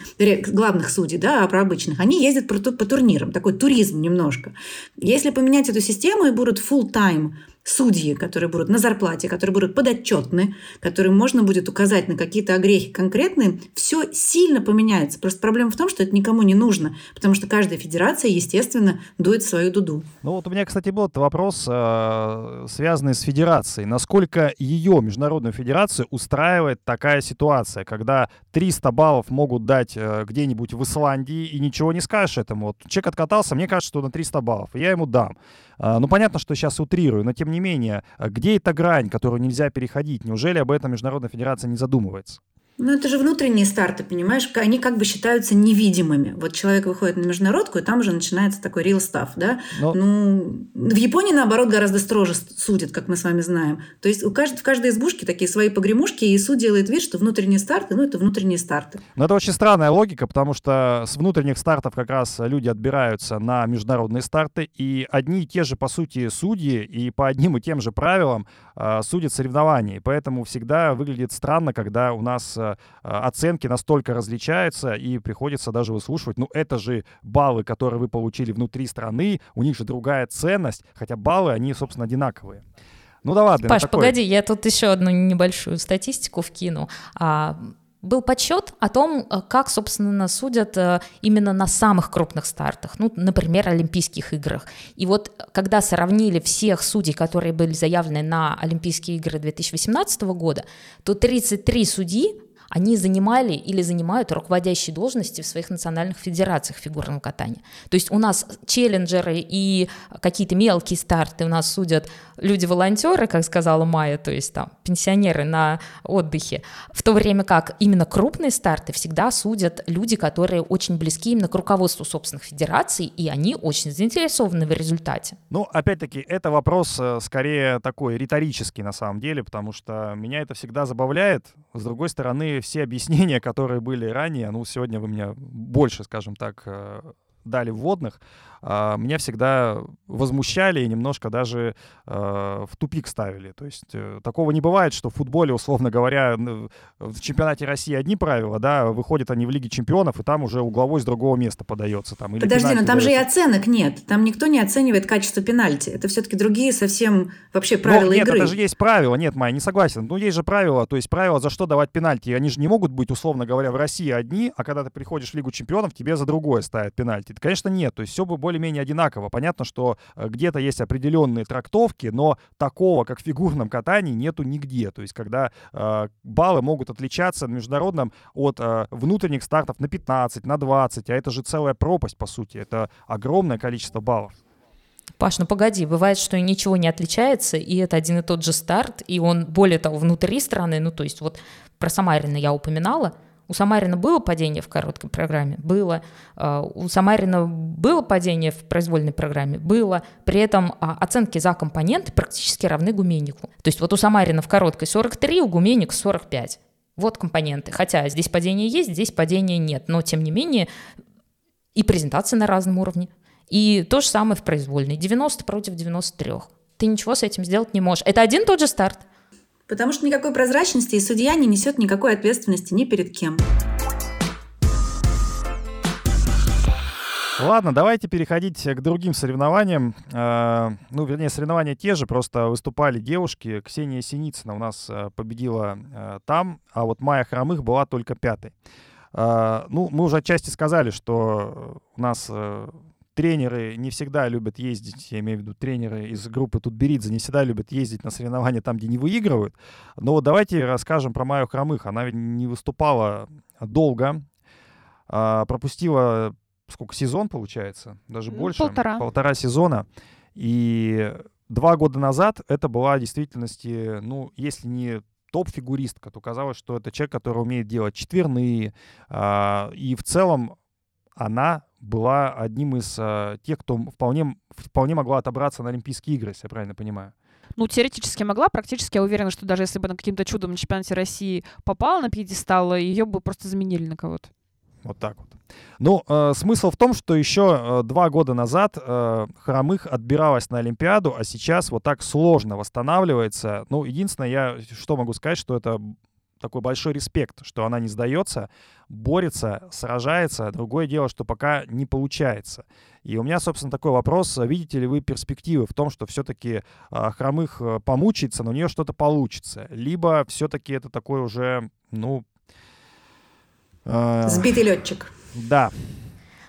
главных судей, да, а про обычных, они ездят по, по турнирам, такой туризм немножко. Если поменять эту систему и будут full time судьи, которые будут на зарплате, которые будут подотчетны, которым можно будет указать на какие-то огрехи конкретные, все сильно поменяется. Просто проблема в том, что это никому не нужно, потому что каждая федерация, естественно, дует свою дуду. Ну вот у меня, кстати, был вопрос, э, связанный с федерацией. Насколько ее, Международную федерацию, устраивает такая ситуация, когда 300 баллов могут дать э, где-нибудь в Исландии, и ничего не скажешь этому. Вот человек откатался, мне кажется, что на 300 баллов, я ему дам. А, ну, понятно, что сейчас утрирую, но тем не менее, а где эта грань, которую нельзя переходить? Неужели об этом Международная Федерация не задумывается? Ну, это же внутренние старты, понимаешь? Они как бы считаются невидимыми. Вот человек выходит на международку, и там уже начинается такой real stuff, да? Но... Ну, в Японии, наоборот, гораздо строже судят, как мы с вами знаем. То есть у кажд... в каждой избушке такие свои погремушки, и суд делает вид, что внутренние старты, ну, это внутренние старты. Но это очень странная логика, потому что с внутренних стартов как раз люди отбираются на международные старты, и одни и те же, по сути, судьи, и по одним и тем же правилам э, судят соревнования. И поэтому всегда выглядит странно, когда у нас э, оценки настолько различаются, и приходится даже выслушивать, ну это же баллы, которые вы получили внутри страны, у них же другая ценность, хотя баллы, они, собственно, одинаковые. Ну да ладно. Паш, такой... погоди, я тут еще одну небольшую статистику вкину. А, был подсчет о том, э, как, собственно, судят э, именно на самых крупных стартах, ну, например, Олимпийских играх. И вот когда сравнили всех судей, которые были заявлены на Олимпийские игры 2018 года, то 33 судьи они занимали или занимают руководящие должности в своих национальных федерациях фигурного катания. То есть у нас челленджеры и какие-то мелкие старты у нас судят люди-волонтеры, как сказала Майя, то есть там пенсионеры на отдыхе, в то время как именно крупные старты всегда судят люди, которые очень близки именно к руководству собственных федераций, и они очень заинтересованы в результате. Ну, опять-таки, это вопрос э, скорее такой риторический на самом деле, потому что меня это всегда забавляет. С другой стороны, все объяснения, которые были ранее, ну, сегодня вы меня больше, скажем так, э, дали вводных, а, меня всегда возмущали и немножко даже а, в тупик ставили. То есть э, такого не бывает, что в футболе, условно говоря, в чемпионате России одни правила, да, выходят они в Лиге чемпионов, и там уже угловой с другого места подается. Там, Подожди, но там удается. же и оценок нет. Там никто не оценивает качество пенальти. Это все-таки другие совсем вообще правила но, нет, игры. Нет, это же есть правила. Нет, Майя, не согласен. Ну, есть же правила. То есть правила, за что давать пенальти. Они же не могут быть, условно говоря, в России одни, а когда ты приходишь в Лигу чемпионов, тебе за другое ставят пенальти. Это, конечно, нет. То есть все бы более-менее одинаково. Понятно, что э, где-то есть определенные трактовки, но такого, как в фигурном катании, нету нигде. То есть когда э, баллы могут отличаться на международном от э, внутренних стартов на 15, на 20, а это же целая пропасть, по сути. Это огромное количество баллов. Паш, ну погоди, бывает, что ничего не отличается, и это один и тот же старт, и он, более того, внутри страны, ну то есть вот про Самарина я упоминала, у Самарина было падение в короткой программе? Было. А, у Самарина было падение в произвольной программе? Было. При этом а, оценки за компоненты практически равны Гуменику. То есть вот у Самарина в короткой 43, у Гуменика 45. Вот компоненты. Хотя здесь падение есть, здесь падения нет. Но тем не менее и презентация на разном уровне. И то же самое в произвольной. 90 против 93. Ты ничего с этим сделать не можешь. Это один тот же старт. Потому что никакой прозрачности и судья не несет никакой ответственности ни перед кем. Ладно, давайте переходить к другим соревнованиям. Э, ну, вернее, соревнования те же, просто выступали девушки. Ксения Синицына у нас э, победила э, там, а вот Майя Хромых была только пятой. Ну, мы уже отчасти сказали, что у нас тренеры не всегда любят ездить, я имею в виду тренеры из группы Тутберидзе не всегда любят ездить на соревнования там, где не выигрывают. Но вот давайте расскажем про Майю Хромых. Она ведь не выступала долго, а, пропустила сколько сезон получается, даже больше, полтора, полтора сезона. И два года назад это была в действительности, ну, если не топ-фигуристка, то казалось, что это человек, который умеет делать четверные. А, и в целом она была одним из э, тех, кто вполне, вполне могла отобраться на Олимпийские игры, если я правильно понимаю. Ну, теоретически могла, практически я уверена, что даже если бы она каким-то чудом на чемпионате России попала на пьедестал, ее бы просто заменили на кого-то. Вот так вот. Ну, э, смысл в том, что еще э, два года назад э, Хромых отбиралась на Олимпиаду, а сейчас вот так сложно восстанавливается. Ну, единственное, я что могу сказать, что это такой большой респект, что она не сдается, борется, сражается. Другое дело, что пока не получается. И у меня, собственно, такой вопрос. Видите ли вы перспективы в том, что все-таки а, хромых э, помучается, но у нее что-то получится? Либо все-таки это такой уже, ну... Э, Сбитый летчик. Да.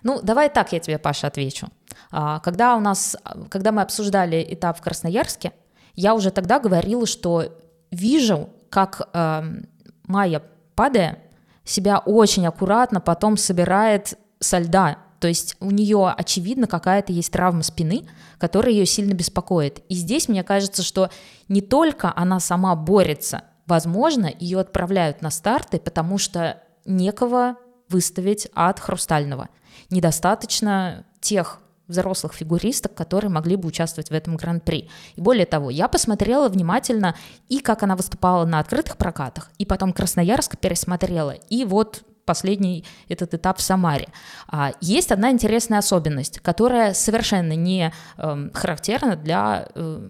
Ну, давай так я тебе, Паша, отвечу. А, когда у нас, когда мы обсуждали этап в Красноярске, я уже тогда говорила, что вижу, как эм, Майя, падая, себя очень аккуратно потом собирает со льда. То есть у нее, очевидно, какая-то есть травма спины, которая ее сильно беспокоит. И здесь мне кажется, что не только она сама борется, возможно, ее отправляют на старты, потому что некого выставить от хрустального. Недостаточно тех взрослых фигуристок, которые могли бы участвовать в этом гран-при. И более того, я посмотрела внимательно и как она выступала на открытых прокатах, и потом Красноярск пересмотрела, и вот последний этот этап в Самаре. А, есть одна интересная особенность, которая совершенно не э, характерна для э,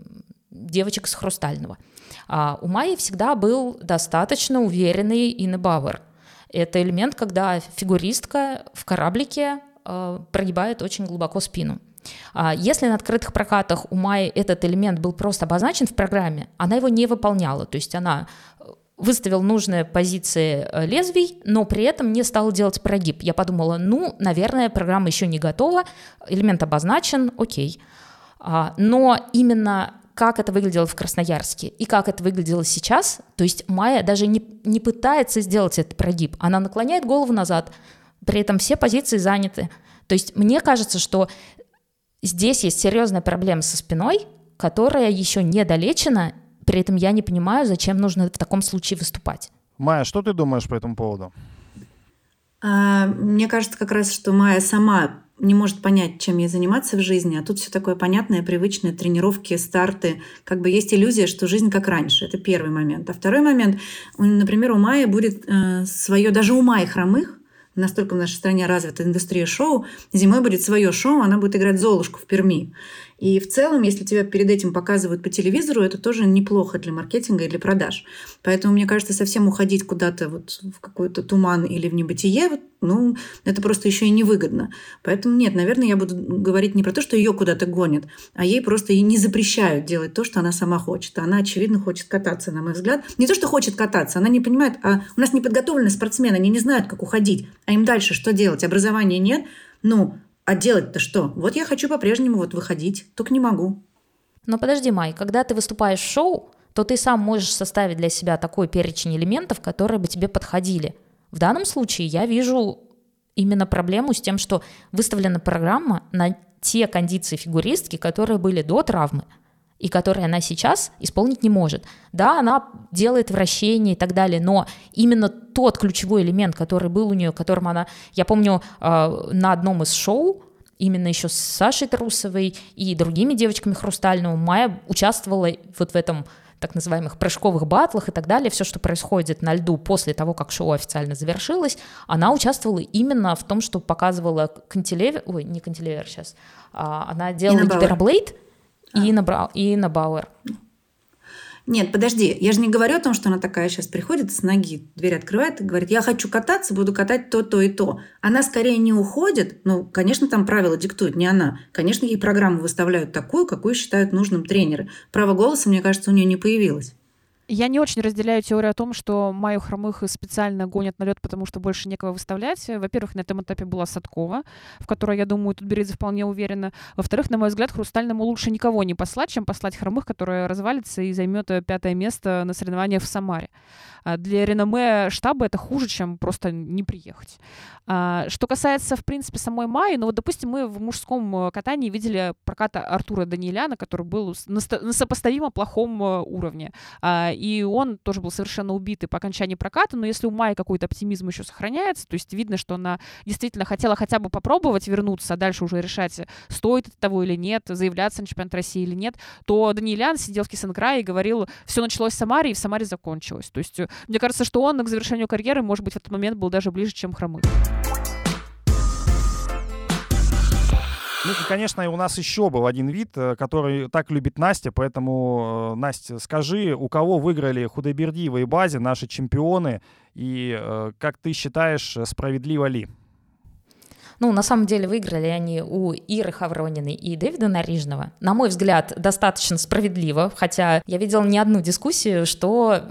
девочек с Хрустального. А, у Майи всегда был достаточно уверенный иннебауэр. Это элемент, когда фигуристка в кораблике прогибает очень глубоко спину. А если на открытых прокатах у Майи этот элемент был просто обозначен в программе, она его не выполняла. То есть она э, выставила нужные позиции э, лезвий, но при этом не стала делать прогиб. Я подумала, ну, наверное, программа еще не готова, элемент обозначен, окей. А, но именно как это выглядело в Красноярске и как это выглядело сейчас, то есть Майя даже не, не пытается сделать этот прогиб, она наклоняет голову назад, при этом все позиции заняты. То есть мне кажется, что здесь есть серьезная проблема со спиной, которая еще не долечена, при этом я не понимаю, зачем нужно в таком случае выступать. Майя, что ты думаешь по этому поводу? А, мне кажется как раз, что Майя сама не может понять, чем ей заниматься в жизни, а тут все такое понятное, привычное, тренировки, старты. Как бы есть иллюзия, что жизнь как раньше. Это первый момент. А второй момент, например, у Майи будет э, свое, даже у Майи хромых, настолько в нашей стране развита индустрия шоу, зимой будет свое шоу, она будет играть Золушку в Перми. И в целом, если тебя перед этим показывают по телевизору, это тоже неплохо для маркетинга и для продаж. Поэтому, мне кажется, совсем уходить куда-то вот в какой-то туман или в небытие, ну, это просто еще и невыгодно. Поэтому нет, наверное, я буду говорить не про то, что ее куда-то гонят, а ей просто и не запрещают делать то, что она сама хочет. Она, очевидно, хочет кататься, на мой взгляд. Не то, что хочет кататься, она не понимает, а у нас не подготовлены спортсмены, они не знают, как уходить. А им дальше что делать? Образования нет. Ну, а делать-то что? Вот я хочу по-прежнему вот выходить, только не могу. Но подожди, Май, когда ты выступаешь в шоу, то ты сам можешь составить для себя такой перечень элементов, которые бы тебе подходили. В данном случае я вижу именно проблему с тем, что выставлена программа на те кондиции фигуристки, которые были до травмы и которые она сейчас исполнить не может. Да, она делает вращение и так далее, но именно тот ключевой элемент, который был у нее, которым она, я помню, э, на одном из шоу, именно еще с Сашей Трусовой и другими девочками Хрустального, Майя участвовала вот в этом так называемых прыжковых батлах и так далее, все, что происходит на льду после того, как шоу официально завершилось, она участвовала именно в том, что показывала кантилевер, ой, не кантилевер сейчас, а, она делала гиперблейд, и, набрал, и на Бауэр. Нет, подожди, я же не говорю о том, что она такая сейчас приходит с ноги, дверь открывает и говорит, я хочу кататься, буду катать то, то и то. Она скорее не уходит, ну, конечно, там правила диктуют, не она. Конечно, ей программу выставляют такую, какую считают нужным тренеры. Право голоса, мне кажется, у нее не появилось. Я не очень разделяю теорию о том, что Майю Хромых специально гонят на лед, потому что больше некого выставлять. Во-первых, на этом этапе была Садкова, в которой, я думаю, тут Беридзе вполне уверена. Во-вторых, на мой взгляд, Хрустальному лучше никого не послать, чем послать Хромых, которая развалится и займет пятое место на соревнованиях в Самаре. А для реноме штаба это хуже, чем просто не приехать. А, что касается, в принципе, самой Майи, ну вот, допустим, мы в мужском э, катании видели прокат Артура Даниэляна, который был на сопоставимо плохом э, уровне. И он тоже был совершенно убитый по окончании проката, но если у Майи какой-то оптимизм еще сохраняется, то есть видно, что она действительно хотела хотя бы попробовать вернуться, а дальше уже решать, стоит это того или нет, заявляться на чемпионат России или нет, то Даниэлян сидел в Кисенграе и говорил, все началось в Самаре, и в Самаре закончилось. То есть э, мне кажется, что он к завершению карьеры, может быть, в этот момент был даже ближе, чем Хромых. Ну и, конечно, у нас еще был один вид, э, который так любит Настя, поэтому, э, Настя, скажи, у кого выиграли Худайбердиева и Бази, наши чемпионы, и э, как ты считаешь, справедливо ли? Ну, на самом деле выиграли они у Иры Хаврониной и Дэвида Нарижного. На мой взгляд, достаточно справедливо, хотя я видел не одну дискуссию, что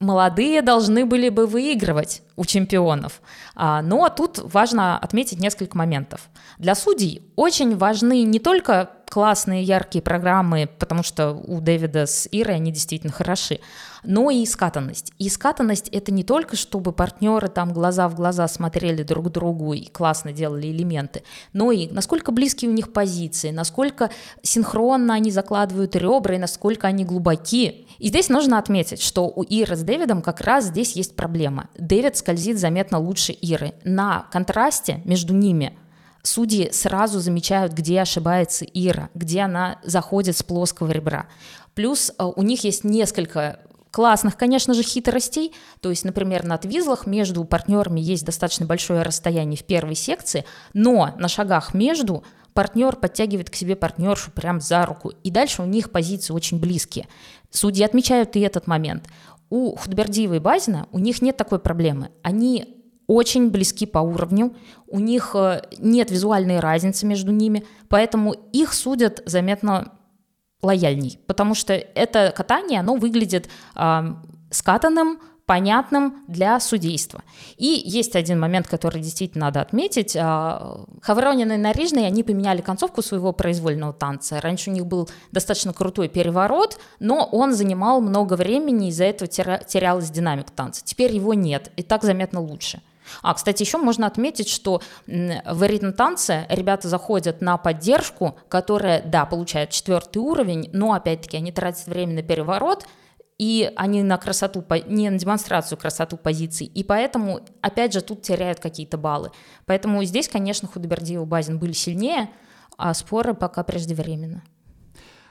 молодые должны были бы выигрывать у чемпионов. А, но тут важно отметить несколько моментов. Для судей очень важны не только классные, яркие программы, потому что у Дэвида с Ирой они действительно хороши, но и скатанность. И скатанность — это не только, чтобы партнеры там глаза в глаза смотрели друг другу и классно делали элементы, но и насколько близкие у них позиции, насколько синхронно они закладывают ребра и насколько они глубоки. И здесь нужно отметить, что у Иры с Дэвидом как раз здесь есть проблема. Дэвид скользит заметно лучше Иры. На контрасте между ними судьи сразу замечают, где ошибается Ира, где она заходит с плоского ребра. Плюс э, у них есть несколько классных, конечно же, хитростей. То есть, например, на твизлах между партнерами есть достаточно большое расстояние в первой секции, но на шагах между партнер подтягивает к себе партнершу прям за руку, и дальше у них позиции очень близкие. Судьи отмечают и этот момент. У Худбердиева и Базина у них нет такой проблемы. Они очень близки по уровню, у них э, нет визуальной разницы между ними, поэтому их судят заметно лояльней, потому что это катание, оно выглядит э, скатанным, понятным для судейства. И есть один момент, который действительно надо отметить. А, Хавронин и Нарижный, они поменяли концовку своего произвольного танца. Раньше у них был достаточно крутой переворот, но он занимал много времени, из-за этого терялась динамика танца. Теперь его нет, и так заметно лучше. А, кстати, еще можно отметить, что в ритм-танце ребята заходят на поддержку, которая, да, получает четвертый уровень, но, опять-таки, они тратят время на переворот, и они на красоту, не на демонстрацию красоту позиций, и поэтому, опять же, тут теряют какие-то баллы. Поэтому здесь, конечно, Худобердиев и Базин были сильнее, а споры пока преждевременно.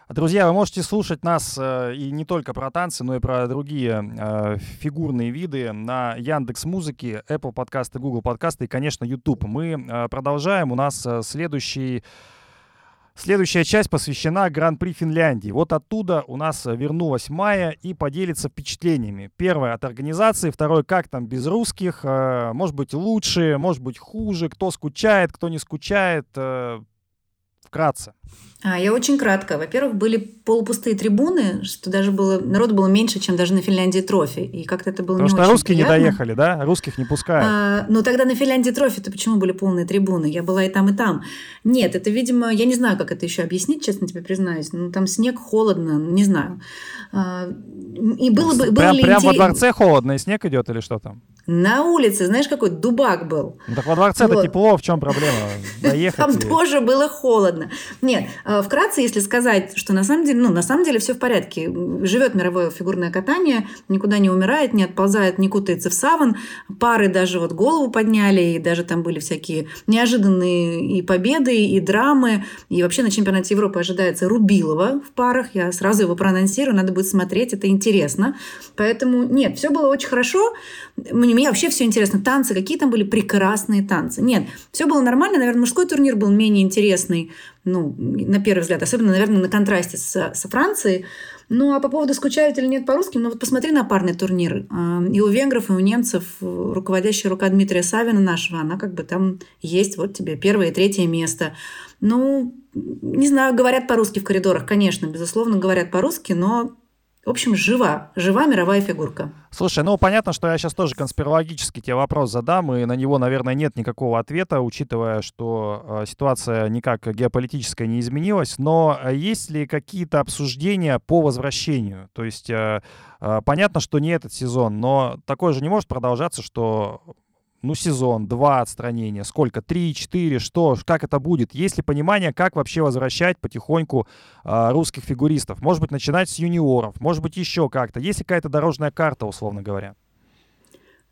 Друзья, вы можете слушать нас э, и не только про танцы, но и про другие э, фигурные виды на Яндекс Музыке, Apple подкасты, Google подкасты и, конечно, YouTube. Мы э, продолжаем. У нас следующий Следующая часть посвящена Гран-при Финляндии. Вот оттуда у нас вернулась Майя и поделится впечатлениями. Первое от организации, второе как там без русских, может быть лучше, может быть хуже, кто скучает, кто не скучает. Вкратце. А, я очень кратко. Во-первых, были полупустые трибуны, что даже было народу было меньше, чем даже на Финляндии трофи. И как-то это было Потому не что очень русские приятно. не доехали, да? Русских не пускают. А, ну тогда на Финляндии трофи-то почему были полные трибуны? Я была и там, и там. Нет, это, видимо, я не знаю, как это еще объяснить, честно тебе признаюсь. Ну там снег, холодно, не знаю. А, и было бы... Прям, было прям во интерес- дворце холодно, и снег идет или что там? На улице, знаешь, какой дубак был. Ну так во дворце-то Вот. тепло, в чем проблема? Доехать. Там тоже было холодно. Нет, вкратце, если сказать, что на самом деле, ну, на самом деле все в порядке. Живет мировое фигурное катание, никуда не умирает, не отползает, не кутается в саван. Пары даже вот голову подняли, и даже там были всякие неожиданные и победы, и драмы. И вообще на чемпионате Европы ожидается Рубилова в парах. Я сразу его проанонсирую, надо будет смотреть, это интересно. Поэтому нет, все было очень хорошо. Мне, мне вообще все интересно. Танцы, какие там были прекрасные танцы. Нет, все было нормально. Наверное, мужской турнир был менее интересный, ну, на первый взгляд. Особенно, наверное, на контрасте с, со Францией. Ну, а по поводу скучают или нет по русским, ну вот посмотри на парные турниры. А, И у венгров, и у немцев руководящая рука Дмитрия Савина нашего, она как бы там есть, вот тебе первое и третье место. Ну, не знаю, говорят по-русски в коридорах, конечно, безусловно, говорят по-русски, но, в общем, жива, жива мировая фигурка. Слушай, ну понятно, что я сейчас тоже конспирологически тебе вопрос задам, и на него, наверное, нет никакого ответа, учитывая, что э, ситуация никак геополитическая не изменилась. Но э, есть ли какие-то обсуждения по возвращению? То есть э, понятно, что не этот сезон, но такое же не может продолжаться, что ну, сезон, два отстранения, сколько, три, четыре, что, как это будет? Есть ли понимание, как вообще возвращать потихоньку а, русских фигуристов? Может быть, начинать с юниоров, может быть, еще как-то. Есть ли какая-то дорожная карта, условно говоря?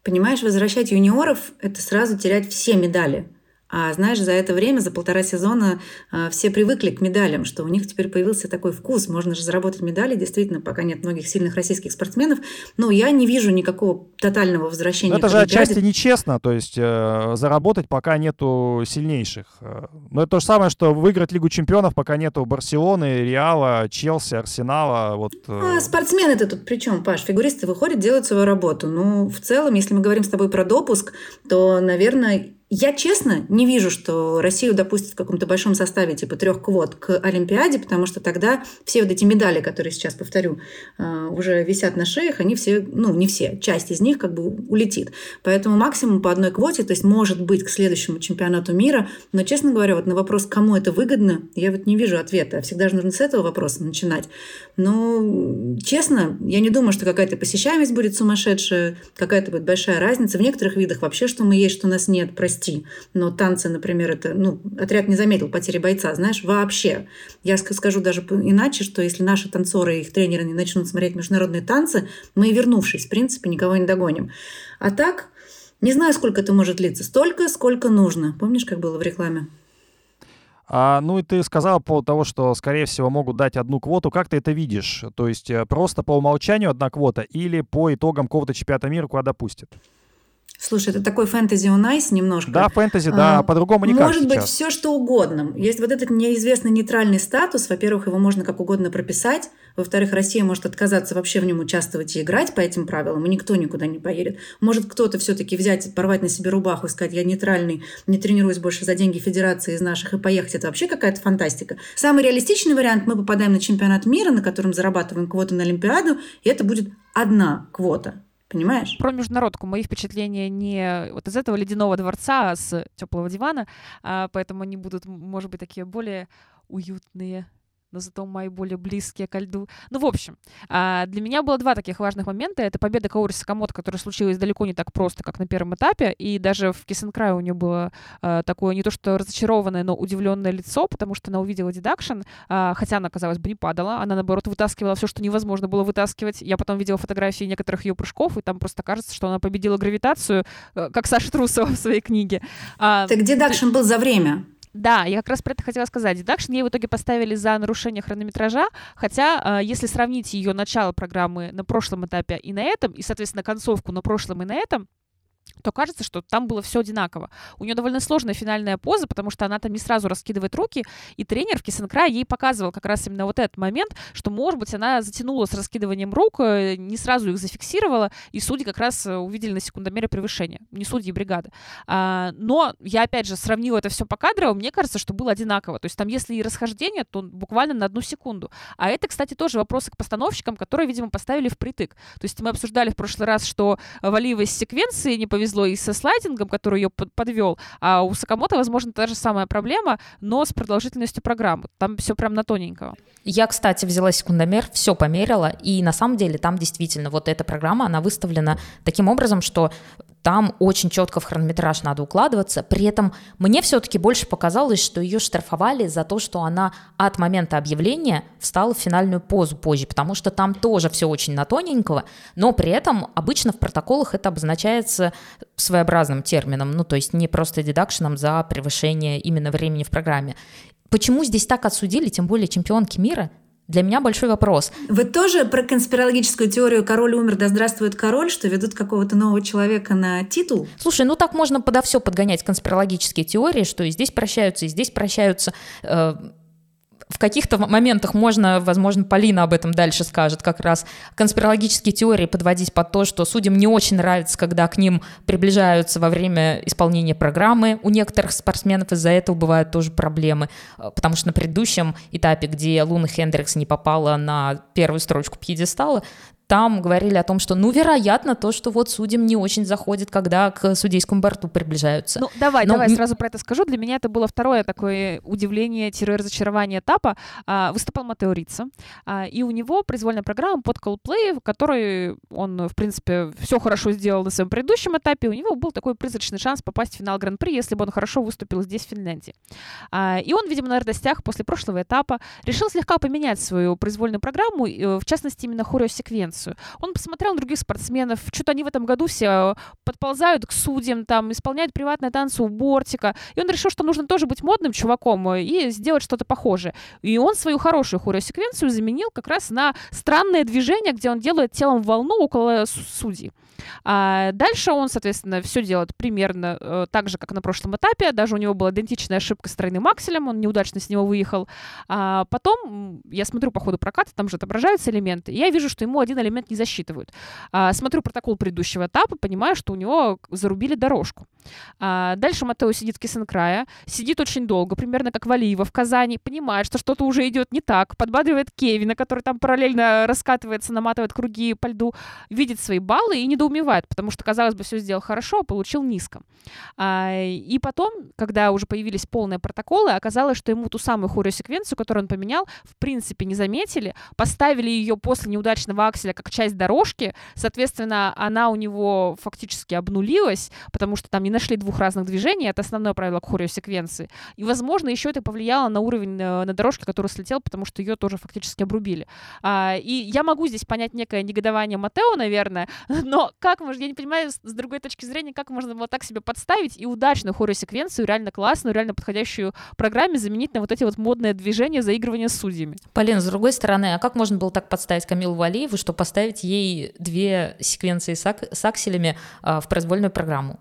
Понимаешь, возвращать юниоров – это сразу терять все медали. А знаешь, за это время, за полтора сезона а, все привыкли к медалям, что у них теперь появился такой вкус. Можно же заработать медали, действительно, пока нет многих сильных российских спортсменов. Но я не вижу никакого тотального возвращения. Но это же отчасти нечестно, то есть э, заработать, пока нету сильнейших. Э, Но это то же самое, что выиграть Лигу чемпионов, пока нету Барселоны, Реала, Челси, Арсенала. Вот, э, А спортсмены-то тут при чем, Паш? Фигуристы выходят, делают свою работу. Ну, в целом, если мы говорим с тобой про допуск, то, наверное, я честно не вижу, что Россию допустят в каком-то большом составе типа трех квот к Олимпиаде, потому что тогда все вот эти медали, которые сейчас, повторю, э, уже висят на шеях, они все, ну не все, часть из них как бы улетит. Поэтому максимум по одной квоте, то есть может быть к следующему чемпионату мира, но, честно говоря, вот на вопрос, кому это выгодно, я вот не вижу ответа. Всегда же нужно с этого вопроса начинать. Но, честно, я не думаю, что какая-то посещаемость будет сумасшедшая, какая-то будет большая разница. В некоторых видах вообще, что мы есть, что нас нет, прости. Но танцы, например, это, ну, отряд не заметил потери бойца, знаешь, вообще. Я ск- скажу даже иначе, что если наши танцоры и их тренеры не начнут смотреть международные танцы, мы, вернувшись, в принципе, никого не догоним. А так, не знаю, сколько это может длиться. Столько, сколько нужно. Помнишь, как было в рекламе? А, ну и ты сказал по того, что, скорее всего, могут дать одну квоту. Как ты это видишь? То есть э, просто по умолчанию одна квота или по итогам какого-то чемпионата мира куда допустят? Слушай, это такой фэнтези on ice немножко. Да, фэнтези, да, А, по-другому никак Может быть, сейчас. все что угодно. Есть вот этот неизвестный нейтральный статус. Во-первых, его можно как угодно прописать. Во-вторых, Россия может отказаться вообще в нем участвовать и играть по этим правилам, и никто никуда не поедет. Может кто-то все-таки взять, порвать на себе рубаху и сказать, я нейтральный, не тренируюсь больше за деньги федерации из наших и поехать. Это вообще какая-то фантастика. Самый реалистичный вариант, мы попадаем на чемпионат мира, на котором зарабатываем квоту на Олимпиаду, и это будет одна квота. Понимаешь? Про международку мои впечатления не вот из этого ледяного дворца, а с теплого дивана, а, поэтому они будут, может быть, такие более уютные но зато мои более близкие ко льду. Ну, в общем, а, для меня было два таких важных момента. Это победа Каори Сакамото, которая случилась далеко не так просто, как на первом этапе, и даже в Кисенкрае у нее было а, такое не то что разочарованное, но удивленное лицо, потому что она увидела дедакшн, а, хотя она, казалось бы, не падала, она, наоборот, вытаскивала все, что невозможно было вытаскивать. Я потом видела фотографии некоторых ее прыжков, и там просто кажется, что она победила гравитацию, как Саша Трусова в своей книге. Так deduction был за время. Да, я как раз про это хотела сказать. Deduction ей в итоге поставили за нарушение хронометража, хотя, э, если сравнить ее начало программы на прошлом этапе и на этом, и, соответственно, концовку на прошлом и на этом, то кажется, что там было все одинаково. У нее довольно сложная финальная поза, потому что она там не сразу раскидывает руки, и тренер в kiss and cry е ей показывал как раз именно вот этот момент, что, может быть, она затянула с раскидыванием рук, э, не сразу их зафиксировала, и судьи как раз э, увидели на секундомере превышение, не судьи бригады. А, но я, опять же, сравнила это все по кадрово, мне кажется, что было одинаково. То есть там, если и расхождение, то буквально на одну секунду. А это, кстати, тоже вопросы к постановщикам, которые, видимо, поставили впритык. То есть мы обсуждали в прошлый раз, что Валиева из секвенции не повезло и со слайдингом, который ее подвел, а у Сакамото, возможно, та же самая проблема, но с продолжительностью программы. Там все прям на тоненького. Я, кстати, взяла секундомер, все померила, и на самом деле там действительно вот эта программа, она выставлена таким образом, что там очень четко в хронометраж надо укладываться. При этом мне все-таки больше показалось, что ее штрафовали за то, что она от момента объявления встала в финальную позу позже, потому что там тоже все очень на тоненького, но при этом обычно в протоколах это обозначается своеобразным термином, ну то есть не просто дедакшеном за превышение именно времени в программе. Почему здесь так отсудили, тем более чемпионки мира? Для меня большой вопрос. Вы тоже про конспирологическую теорию «король умер, да здравствует король», что ведут какого-то нового человека на титул? Слушай, ну так можно подо все подгонять конспирологические теории, что и здесь прощаются, и здесь прощаются. Э, в каких-то моментах можно, возможно, Полина об этом дальше скажет, как раз конспирологические теории подводить под то, что судьям не очень нравится, когда к ним приближаются во время исполнения программы. У некоторых спортсменов из-за этого бывают тоже проблемы, э, потому что на предыдущем этапе, где Луна Хендрикс не попала на первую строчку пьедестала, там говорили о том, что, ну, вероятно, то, что вот судьям не очень заходит, когда к судейскому борту приближаются. Ну, давай, Но... давай, сразу про это скажу. Для меня это было второе такое удивление-разочарование этапа. А, выступал Матео Рица, а, и у него произвольная программа под Coldplay, в которой он, в принципе, все хорошо сделал на своем предыдущем этапе. У него был такой призрачный шанс попасть в финал Гран-при, если бы он хорошо выступил здесь, в Финляндии. А, и он, видимо, на радостях после прошлого этапа решил слегка поменять свою произвольную программу, э, в частности, именно хореосеквенцию конкуренцию. Он посмотрел на других спортсменов, что-то они в этом году все подползают к судьям, там, исполняют приватные танцы у бортика, и он решил, что нужно тоже быть модным чуваком э, и сделать что-то похожее. И он свою хорошую хореосеквенцию заменил как раз на странное движение, где он делает телом волну около судей. А дальше он, соответственно, все делает примерно э, так же, как на прошлом этапе. Даже у него была идентичная ошибка с тройным акселем, он неудачно с него выехал. А потом я смотрю по ходу проката, там же отображаются элементы, и я вижу, что ему один элемент не засчитывают. А, смотрю протокол предыдущего этапа, понимаю, что у него зарубили дорожку. А, дальше Матео сидит в Кисенкрая, сидит очень долго, примерно как Валиева в Казани, понимает, что что-то уже идет не так, подбадривает Кевина, который там параллельно раскатывается, наматывает круги по льду, видит свои баллы и недоумевает, потому что, казалось бы, все сделал хорошо, а получил низко. А, и потом, когда уже появились полные протоколы, оказалось, что ему ту самую хореосеквенцию, которую он поменял, в принципе не заметили, поставили ее после неудачного акселя как часть дорожки, соответственно, она у него фактически обнулилась, потому что там не нашли двух разных движений, это основное правило хореосеквенции. И, возможно, еще это повлияло на уровень э, на дорожке, который слетел, потому что ее тоже фактически обрубили. А, и я могу здесь понять некое негодование Матео, наверное, но как можно, я не понимаю, с другой точки зрения, как можно было так себе подставить и удачную хореосеквенцию, реально классную, реально подходящую программе заменить на вот эти вот модные движения заигрывания с судьями. Полин, с другой стороны, а как можно было так подставить Камилу Валиеву, что поставить ей две секвенции с акселями а, в произвольную программу?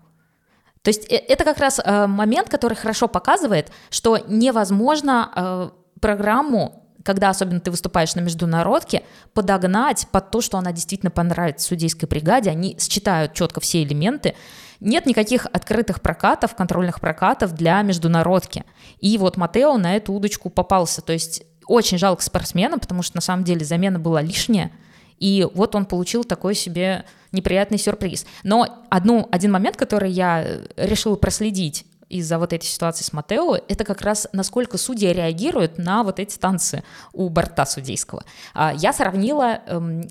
То есть э, это как раз э, момент, который хорошо показывает, что невозможно э, программу когда особенно ты выступаешь на международке, подогнать под то, что она действительно понравится судейской бригаде, они считают четко все элементы. Нет никаких открытых прокатов, контрольных прокатов для международки. И вот Матео на эту удочку попался. То есть очень жалко спортсмена, потому что на самом деле замена была лишняя, И вот он получил такой себе неприятный сюрприз. Но одну, один момент, который я решила проследить из-за вот этой ситуации с Матео, это как раз насколько судьи реагируют на вот эти танцы у борта судейского. А, я сравнила эм,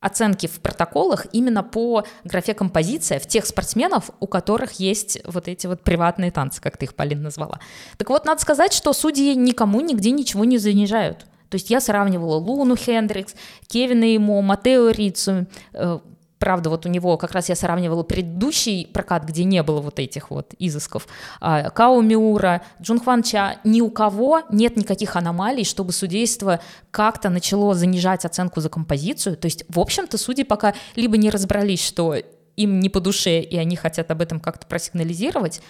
оценки в протоколах именно по графе композиция в тех спортсменов, у которых есть вот эти вот приватные танцы, как ты их, Полин, назвала. Так вот, надо сказать, что судьи никому нигде ничего не занижают. То есть я сравнивала Луну Хендрикс, Кевина Имо, Матео Рицу, э, правда, вот у него как раз я сравнивала предыдущий прокат, где не было вот этих вот изысков, а, Као Миура, Джунхван Ча, ни у кого нет никаких аномалий, чтобы судейство как-то начало занижать оценку за композицию. То есть, в общем-то, судьи пока либо не разобрались, что им не по душе, и они хотят об этом как-то просигнализировать,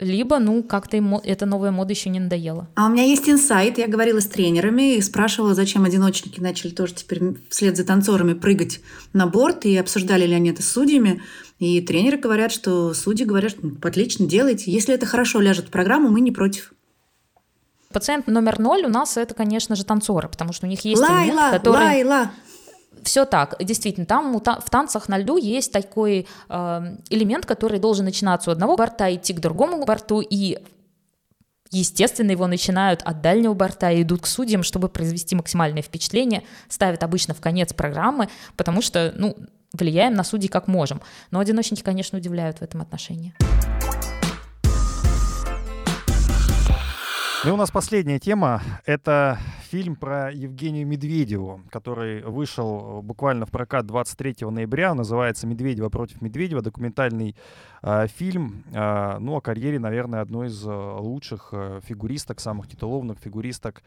либо, ну, как-то им эта новая мода еще не надоела. А у меня есть инсайт. Я говорила с тренерами и спрашивала, зачем одиночники начали тоже теперь вслед за танцорами прыгать на борт, и обсуждали ли они это с судьями. И тренеры говорят, что судьи говорят, что ну, отлично, делайте. Если это хорошо ляжет в программу, мы не против. Пациент номер ноль у нас это, конечно же, танцоры, потому что у них есть Лайла, элемент, который... Лайла. Все так, действительно, там в танцах на льду есть такой э, элемент, который должен начинаться у одного борта, идти к другому борту, и Естественно, его начинают от дальнего борта и идут к судьям, чтобы произвести максимальное впечатление, ставят обычно в конец программы, потому что, ну, влияем на судей как можем. Но одиночники, конечно, удивляют в этом отношении. Ну и у нас последняя тема — это фильм про Евгению Медведеву, который вышел буквально в прокат 23 ноября. Он называется «Медведева против Медведева». Документальный э, фильм, э, ну, о карьере, наверное, одной из э, лучших э, фигуристок, самых титулованных фигуристок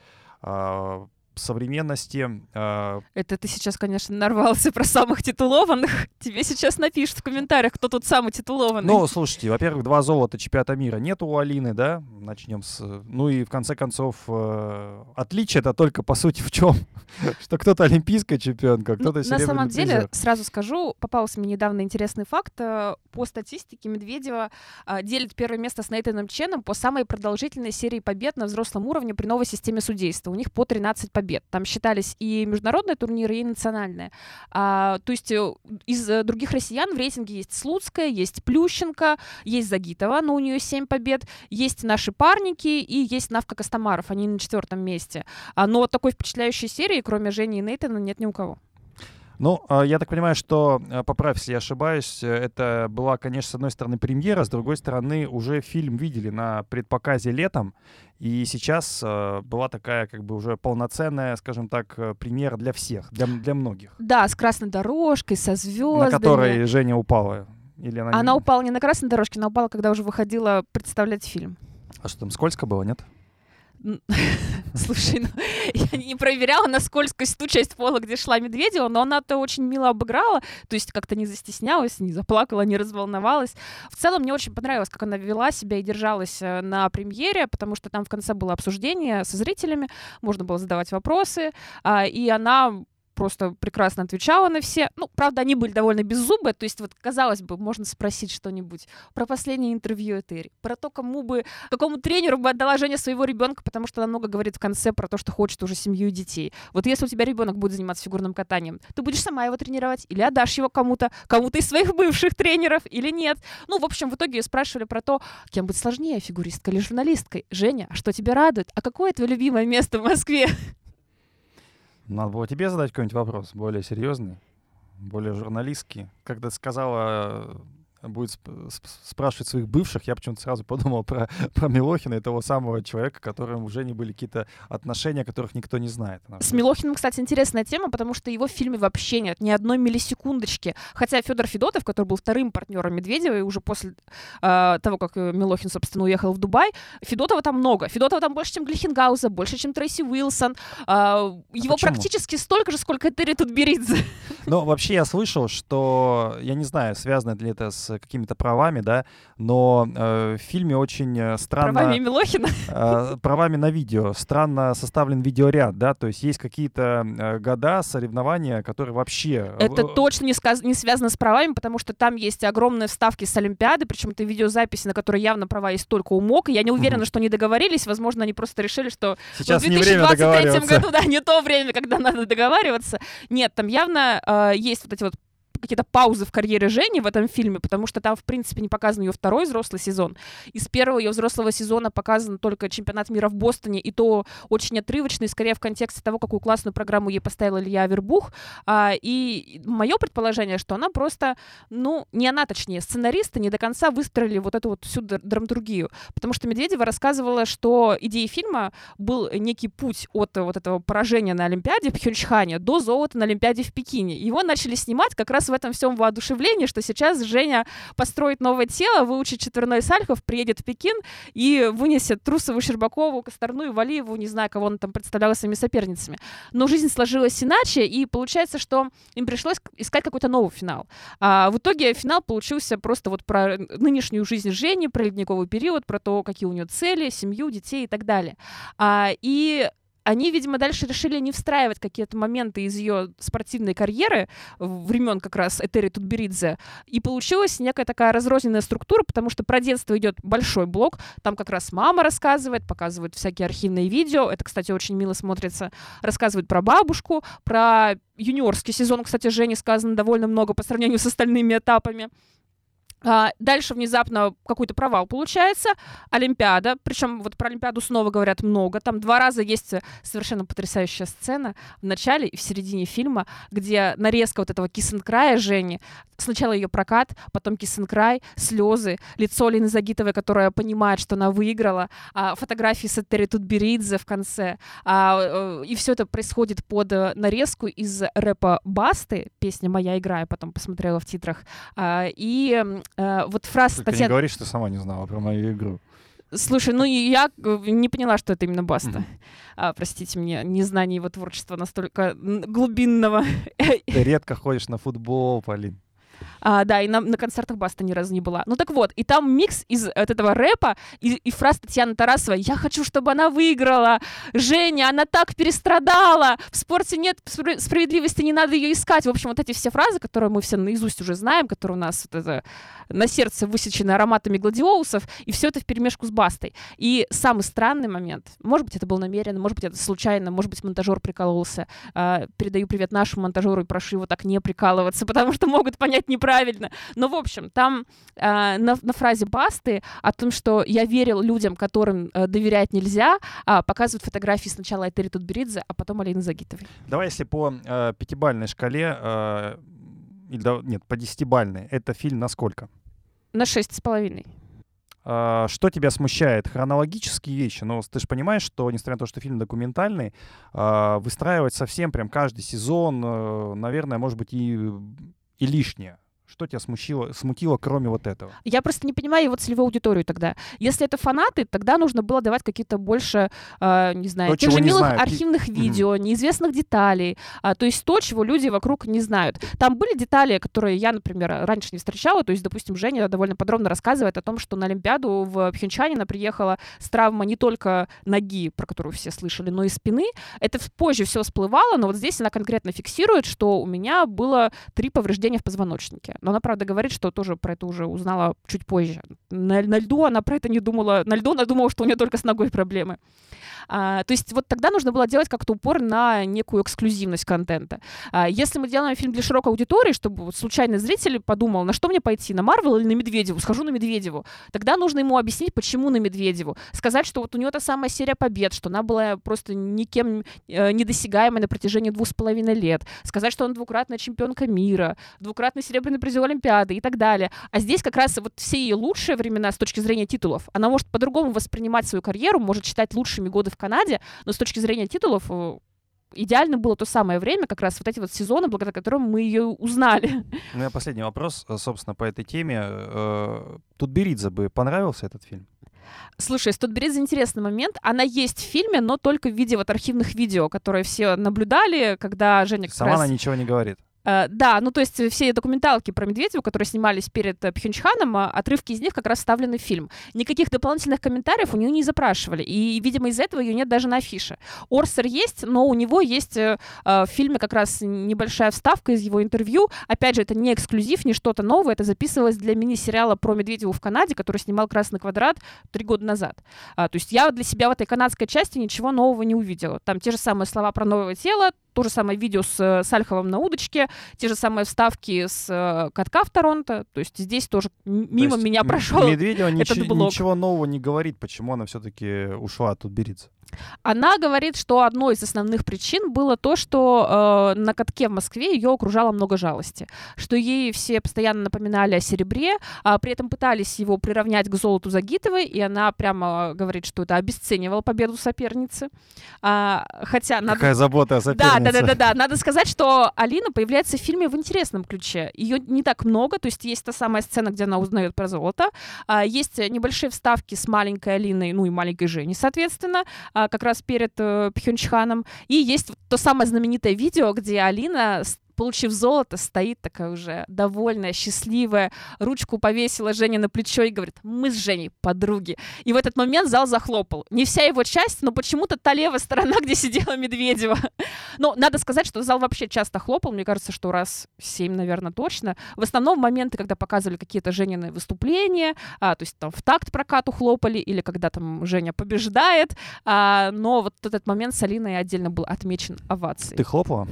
современности. Э... Это ты сейчас, конечно, нарвался про самых титулованных. Тебе сейчас напишут в комментариях, кто тут самый титулованный. Ну, слушайте, во-первых, два золота чемпионата мира нет у Алины, да? Начнем с... Ну и, в конце концов, э... отличие это только, по сути, в чем? Что кто-то олимпийская чемпионка, кто-то ну, На самом деле, сразу скажу, попался мне недавно интересный факт. Э, по статистике Медведева э, делит первое место с Нейтаном Ченом по самой продолжительной серии побед на взрослом уровне при новой системе судейства. У них по 13 побед. Там считались и международные турниры, и национальные. А, то есть э, из других россиян в рейтинге есть Слуцкая, есть Плющенко, есть Загитова, но у нее 7 побед, есть наши парники и есть Навка Костомаров, они на четвертом месте. А, но такой впечатляющей серии, кроме Жени и Нейтана, нет ни у кого. Ну, а, я так понимаю, что, а, поправь, если я ошибаюсь, это была, конечно, с одной стороны премьера, с другой стороны уже фильм видели на предпоказе летом, и сейчас э, была такая как бы уже полноценная, скажем так, э, премьера для всех, для, для многих. Да, с красной дорожкой, со звездами. На которой Женя упала. Или она, она не... упала не на красной дорожке, она упала, когда уже выходила представлять фильм. А что там, скользко было, нет? Слушай, ну, я не проверяла на скользкость ту часть пола, где шла Медведева, но она это очень мило обыграла, то есть как-то не застеснялась, не заплакала, не разволновалась. В целом мне очень понравилось, как она вела себя и держалась э, на премьере, потому что там в конце было обсуждение со зрителями, можно было задавать вопросы, а, и она просто прекрасно отвечала на все. Ну, правда, они были довольно беззубые, то есть вот, казалось бы, можно спросить что-нибудь про последнее интервью Этери, про то, кому бы, какому тренеру бы отдала Женя своего ребенка, потому что она много говорит в конце про то, что хочет уже семью и детей. Вот если у тебя ребенок будет заниматься фигурным катанием, ты будешь сама его тренировать или отдашь его кому-то, кому-то из своих бывших тренеров или нет. Ну, в общем, в итоге ее спрашивали про то, кем быть сложнее, фигуристкой или журналисткой. Женя, а что тебя радует? А какое твое любимое место в Москве? Надо было тебе задать какой-нибудь вопрос, более серьезный, более журналистский. Ты сказала, будет спрашивать своих бывших, я почему-то сразу подумал про, про Милохина и того самого человека, которым уже не были какие-то отношения, которых никто не знает. С Милохиным, кстати, интересная тема, потому что его в фильме вообще нет ни одной миллисекундочки. Хотя Федор Федотов, который был вторым партнером Медведева, и уже после э, того, как э, Милохин, собственно, уехал в Дубай, Федотова там много. Федотова там больше, чем Глихенгауза, больше, чем Трейси Уилсон. Э, его а практически столько же, сколько Терри Тутберидзе. Но вообще я слышал, что, я не знаю, связано ли это с какими-то правами, да, но э, в фильме очень э, странно... Правами Милохина? Э, правами на видео. Странно составлен видеоряд, да, то есть есть какие-то э, года, соревнования, которые вообще... Это э, точно не, сказ... не связано с правами, потому что там есть огромные вставки с Олимпиады, причем это видеозаписи, на которые явно права есть только у МОК, я не уверена, угу. что они договорились, возможно, они просто решили, что Сейчас в 2023 году, да, не то время, когда надо договариваться. Нет, там явно э, есть вот эти вот какие-то паузы в карьере Жени в этом фильме, потому что там, в принципе, не показан ее второй взрослый сезон. Из первого ее взрослого сезона показан только чемпионат мира в Бостоне, и то очень отрывочный, скорее в контексте того, какую классную программу ей поставил Илья Вербух. А, и мое предположение, что она просто, ну, не она, точнее, сценаристы не до конца выстроили вот эту вот всю драматургию. Потому что Медведева рассказывала, что идеей фильма был некий путь от вот этого поражения на Олимпиаде в Пхенчхане до золота на Олимпиаде в Пекине. Его начали снимать как раз в этом всем воодушевлении, что сейчас Женя построит новое тело, выучит четверной сальхов, приедет в Пекин и вынесет Трусову, Щербакову, Косторну и Валиеву, не знаю, кого он там представлял своими соперницами. Но жизнь сложилась иначе, и получается, что им пришлось искать какой-то новый финал. А в итоге финал получился просто вот про нынешнюю жизнь Жени, про ледниковый период, про то, какие у нее цели, семью, детей и так далее. А, и они, видимо, дальше решили не встраивать какие-то моменты из ее спортивной карьеры времен как раз Этери Тутберидзе. И получилась некая такая разрозненная структура, потому что про детство идет большой блок. Там как раз мама рассказывает, показывает всякие архивные видео. Это, кстати, очень мило смотрится. Рассказывает про бабушку, про юниорский сезон, кстати, Жене сказано довольно много по сравнению с остальными этапами. А, дальше внезапно какой-то провал получается. Олимпиада. Причем вот про Олимпиаду снова говорят много. Там два раза есть совершенно потрясающая сцена в начале и в середине фильма, где нарезка вот этого кисенкрая Жени. Сначала ее прокат, потом кисенкрай, слезы, лицо Лины Загитовой, которая понимает, что она выиграла, а, фотографии Саттери Тутберидзе в конце. А, э, и все это происходит под э, нарезку из рэпа Басты, песня «Моя игра», я потом посмотрела в титрах. И Э, вот фраза Только Татьяна... не говори, что сама не знала про мою игру. Слушай, ну я не поняла, что это именно Баста. Mm-hmm. А, простите мне, незнание его творчества настолько глубинного. Ты редко ходишь на футбол, Полин. А, да, и на, на концертах Баста ни разу не была. Ну так вот, и там микс из от этого рэпа и, и фраз Татьяны Тарасовой «Я хочу, чтобы она выиграла! Женя, она так перестрадала! В спорте нет справедливости, не надо ее искать!» В общем, вот эти все фразы, которые мы все наизусть уже знаем, которые у нас вот это, на сердце высечены ароматами гладиолусов, и все это в перемешку с Бастой. И самый странный момент, может быть, это был намеренно, может быть, это случайно, может быть, монтажер прикололся. А, передаю привет нашему монтажеру и прошу его так не прикалываться, потому что могут понять неправильно правильно. Но, в общем, там э, на, на фразе Басты о том, что я верил людям, которым э, доверять нельзя, э, показывают фотографии сначала Этери Тутберидзе, а потом Алины Загитовой. Давай, если по э, пятибальной шкале, э, или, да, нет, по десятибальной, это фильм на сколько? На шесть с половиной. Uh, что тебя смущает? Хронологические вещи. Но ну, ты же понимаешь, что, несмотря на то, что фильм документальный, uh, выстраивать совсем прям каждый сезон, uh, наверное, может быть и, и лишнее. Что тебя смутило, смутило, кроме вот этого? Я просто не понимаю его целевую аудиторию тогда. Если это фанаты, тогда нужно было давать какие-то больше, э, не знаю, то, тех же милых знают. архивных видео, mm-hmm. неизвестных деталей. А, то есть то, чего люди вокруг не знают. Там были детали, которые я, например, раньше не встречала. То есть, допустим, Женя довольно подробно рассказывает о том, что на Олимпиаду в Пхенчане она приехала с травмой не только ноги, про которую все слышали, но и спины. Это позже все всплывало, но вот здесь она конкретно фиксирует, что у меня было три повреждения в позвоночнике. Но она, правда, говорит, что тоже про это уже узнала чуть позже. На, на льду она про это не думала. На льду она думала, что у нее только с ногой проблемы. А, то есть вот тогда нужно было делать как-то упор на некую эксклюзивность контента. А, если мы делаем фильм для широкой аудитории, чтобы случайный зритель подумал, на что мне пойти, на Марвел или на Медведеву, схожу на Медведеву, тогда нужно ему объяснить, почему на Медведеву. Сказать, что вот у нее та самая серия побед, что она была просто никем э, недосягаемой на протяжении двух с половиной лет. Сказать, что она двукратная чемпионка мира, двукратный серебряный призер Олимпиады и так далее. А здесь как раз вот все ее лучшие времена с точки зрения титулов. Она может по-другому воспринимать свою карьеру, может считать лучшими годы в Канаде, но с точки зрения титулов э, идеально было то самое время, как раз вот эти вот сезоны, благодаря которым мы ее узнали. У меня последний вопрос, э, собственно, по этой теме. Э, Тутберидзе бы понравился этот фильм? Слушай, с Тутберидзе интересный момент. Она есть в фильме, но только в виде вот архивных видео, которые все наблюдали, когда Женя как Сама раз... она ничего не говорит. Э, да, ну то есть все документалки про Медведева, которые снимались перед э, Пхенчханом, отрывки из них как раз вставлены в фильм. Никаких дополнительных комментариев у нее не запрашивали, и, видимо, из-за этого ее нет даже на афише. Орсер есть, но у него есть э, в фильме как раз небольшая вставка из его интервью. Опять же, это не эксклюзив, не что-то новое, это записывалось для мини-сериала про Медведева в Канаде, который снимал «Красный квадрат» три года назад. А, то есть я для себя в этой канадской части ничего нового не увидела. Там те же самые слова про новое тело, то же самое видео с э, Сальховым на удочке, те же самые вставки с э, катка в Торонто. То есть здесь тоже мимо меня прошел Медведева нич- ничего нового не говорит, почему она все-таки ушла от Тутберидзе. Она говорит, что одной из основных причин было то, что э, на катке в Москве ее окружало много жалости, что ей все постоянно напоминали о серебре, а при этом пытались его приравнять к золоту Загитовой, и она прямо говорит, что это обесценивало победу соперницы. А, хотя надо... Какая забота о сопернице. Да, да, да, да, да. Надо сказать, что Алина появляется в фильме в интересном ключе. Ее не так много, то есть есть та самая сцена, где она узнает про золото, а, есть небольшие вставки с маленькой Алиной, ну и маленькой Женей, соответственно, а, как раз перед э, Пхенчханом. И есть то самое знаменитое видео, где Алина получив золото, стоит такая уже довольная, счастливая, ручку повесила Женя на плечо и говорит, мы с Женей подруги. И в этот момент зал захлопал. Не вся его часть, но почему-то та левая сторона, где сидела Медведева. Но надо сказать, что зал вообще часто хлопал, мне кажется, что раз семь, наверное, точно. В основном моменты, когда показывали какие-то Женины выступления, а, то есть там в такт прокату хлопали, или когда там Женя побеждает, а, но вот этот момент с Алиной отдельно был отмечен овацией. Ты хлопала?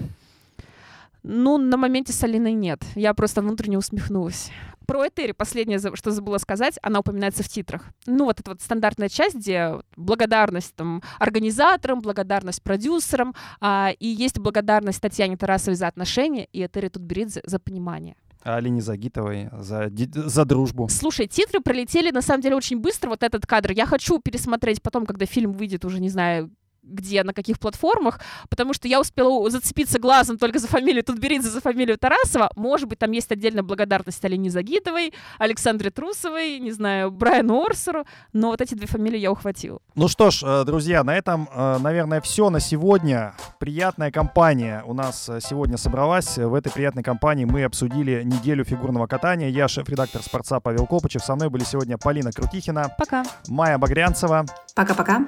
Ну, на моменте с Алиной нет. Я просто внутренне усмехнулась. Про Этери последнее, что забыла сказать, она упоминается в титрах. Ну, вот эта вот стандартная часть, где благодарность там, организаторам, благодарность продюсерам, а, и есть благодарность Татьяне Тарасовой за отношения, и Этери Тутберидзе за понимание. А Алине Загитовой за, за дружбу. Слушай, титры пролетели на самом деле очень быстро, вот этот кадр. Я хочу пересмотреть потом, когда фильм выйдет уже, не знаю, где, на каких платформах, потому что я успела зацепиться глазом только за фамилию Тутберидзе, за фамилию Тарасова. Может быть, там есть отдельная благодарность Алине Загитовой, Александре Трусовой, не знаю, Брайану Орсеру, но вот эти две фамилии я ухватила. Ну что ж, э, друзья, на этом, э, наверное, все на сегодня. Приятная компания у нас э, сегодня собралась. В этой приятной компании мы обсудили неделю фигурного катания. Я шеф-редактор «Спорца» Павел Копычев. Со мной были сегодня Полина Крутихина. Пока. Майя Багрянцева. Пока-пока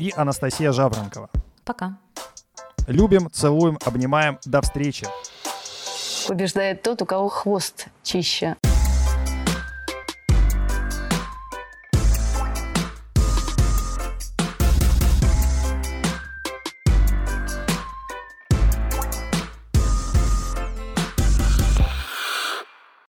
и Анастасия Жабранкова. Пока. Любим, целуем, обнимаем. До встречи. Побеждает тот, у кого хвост чище.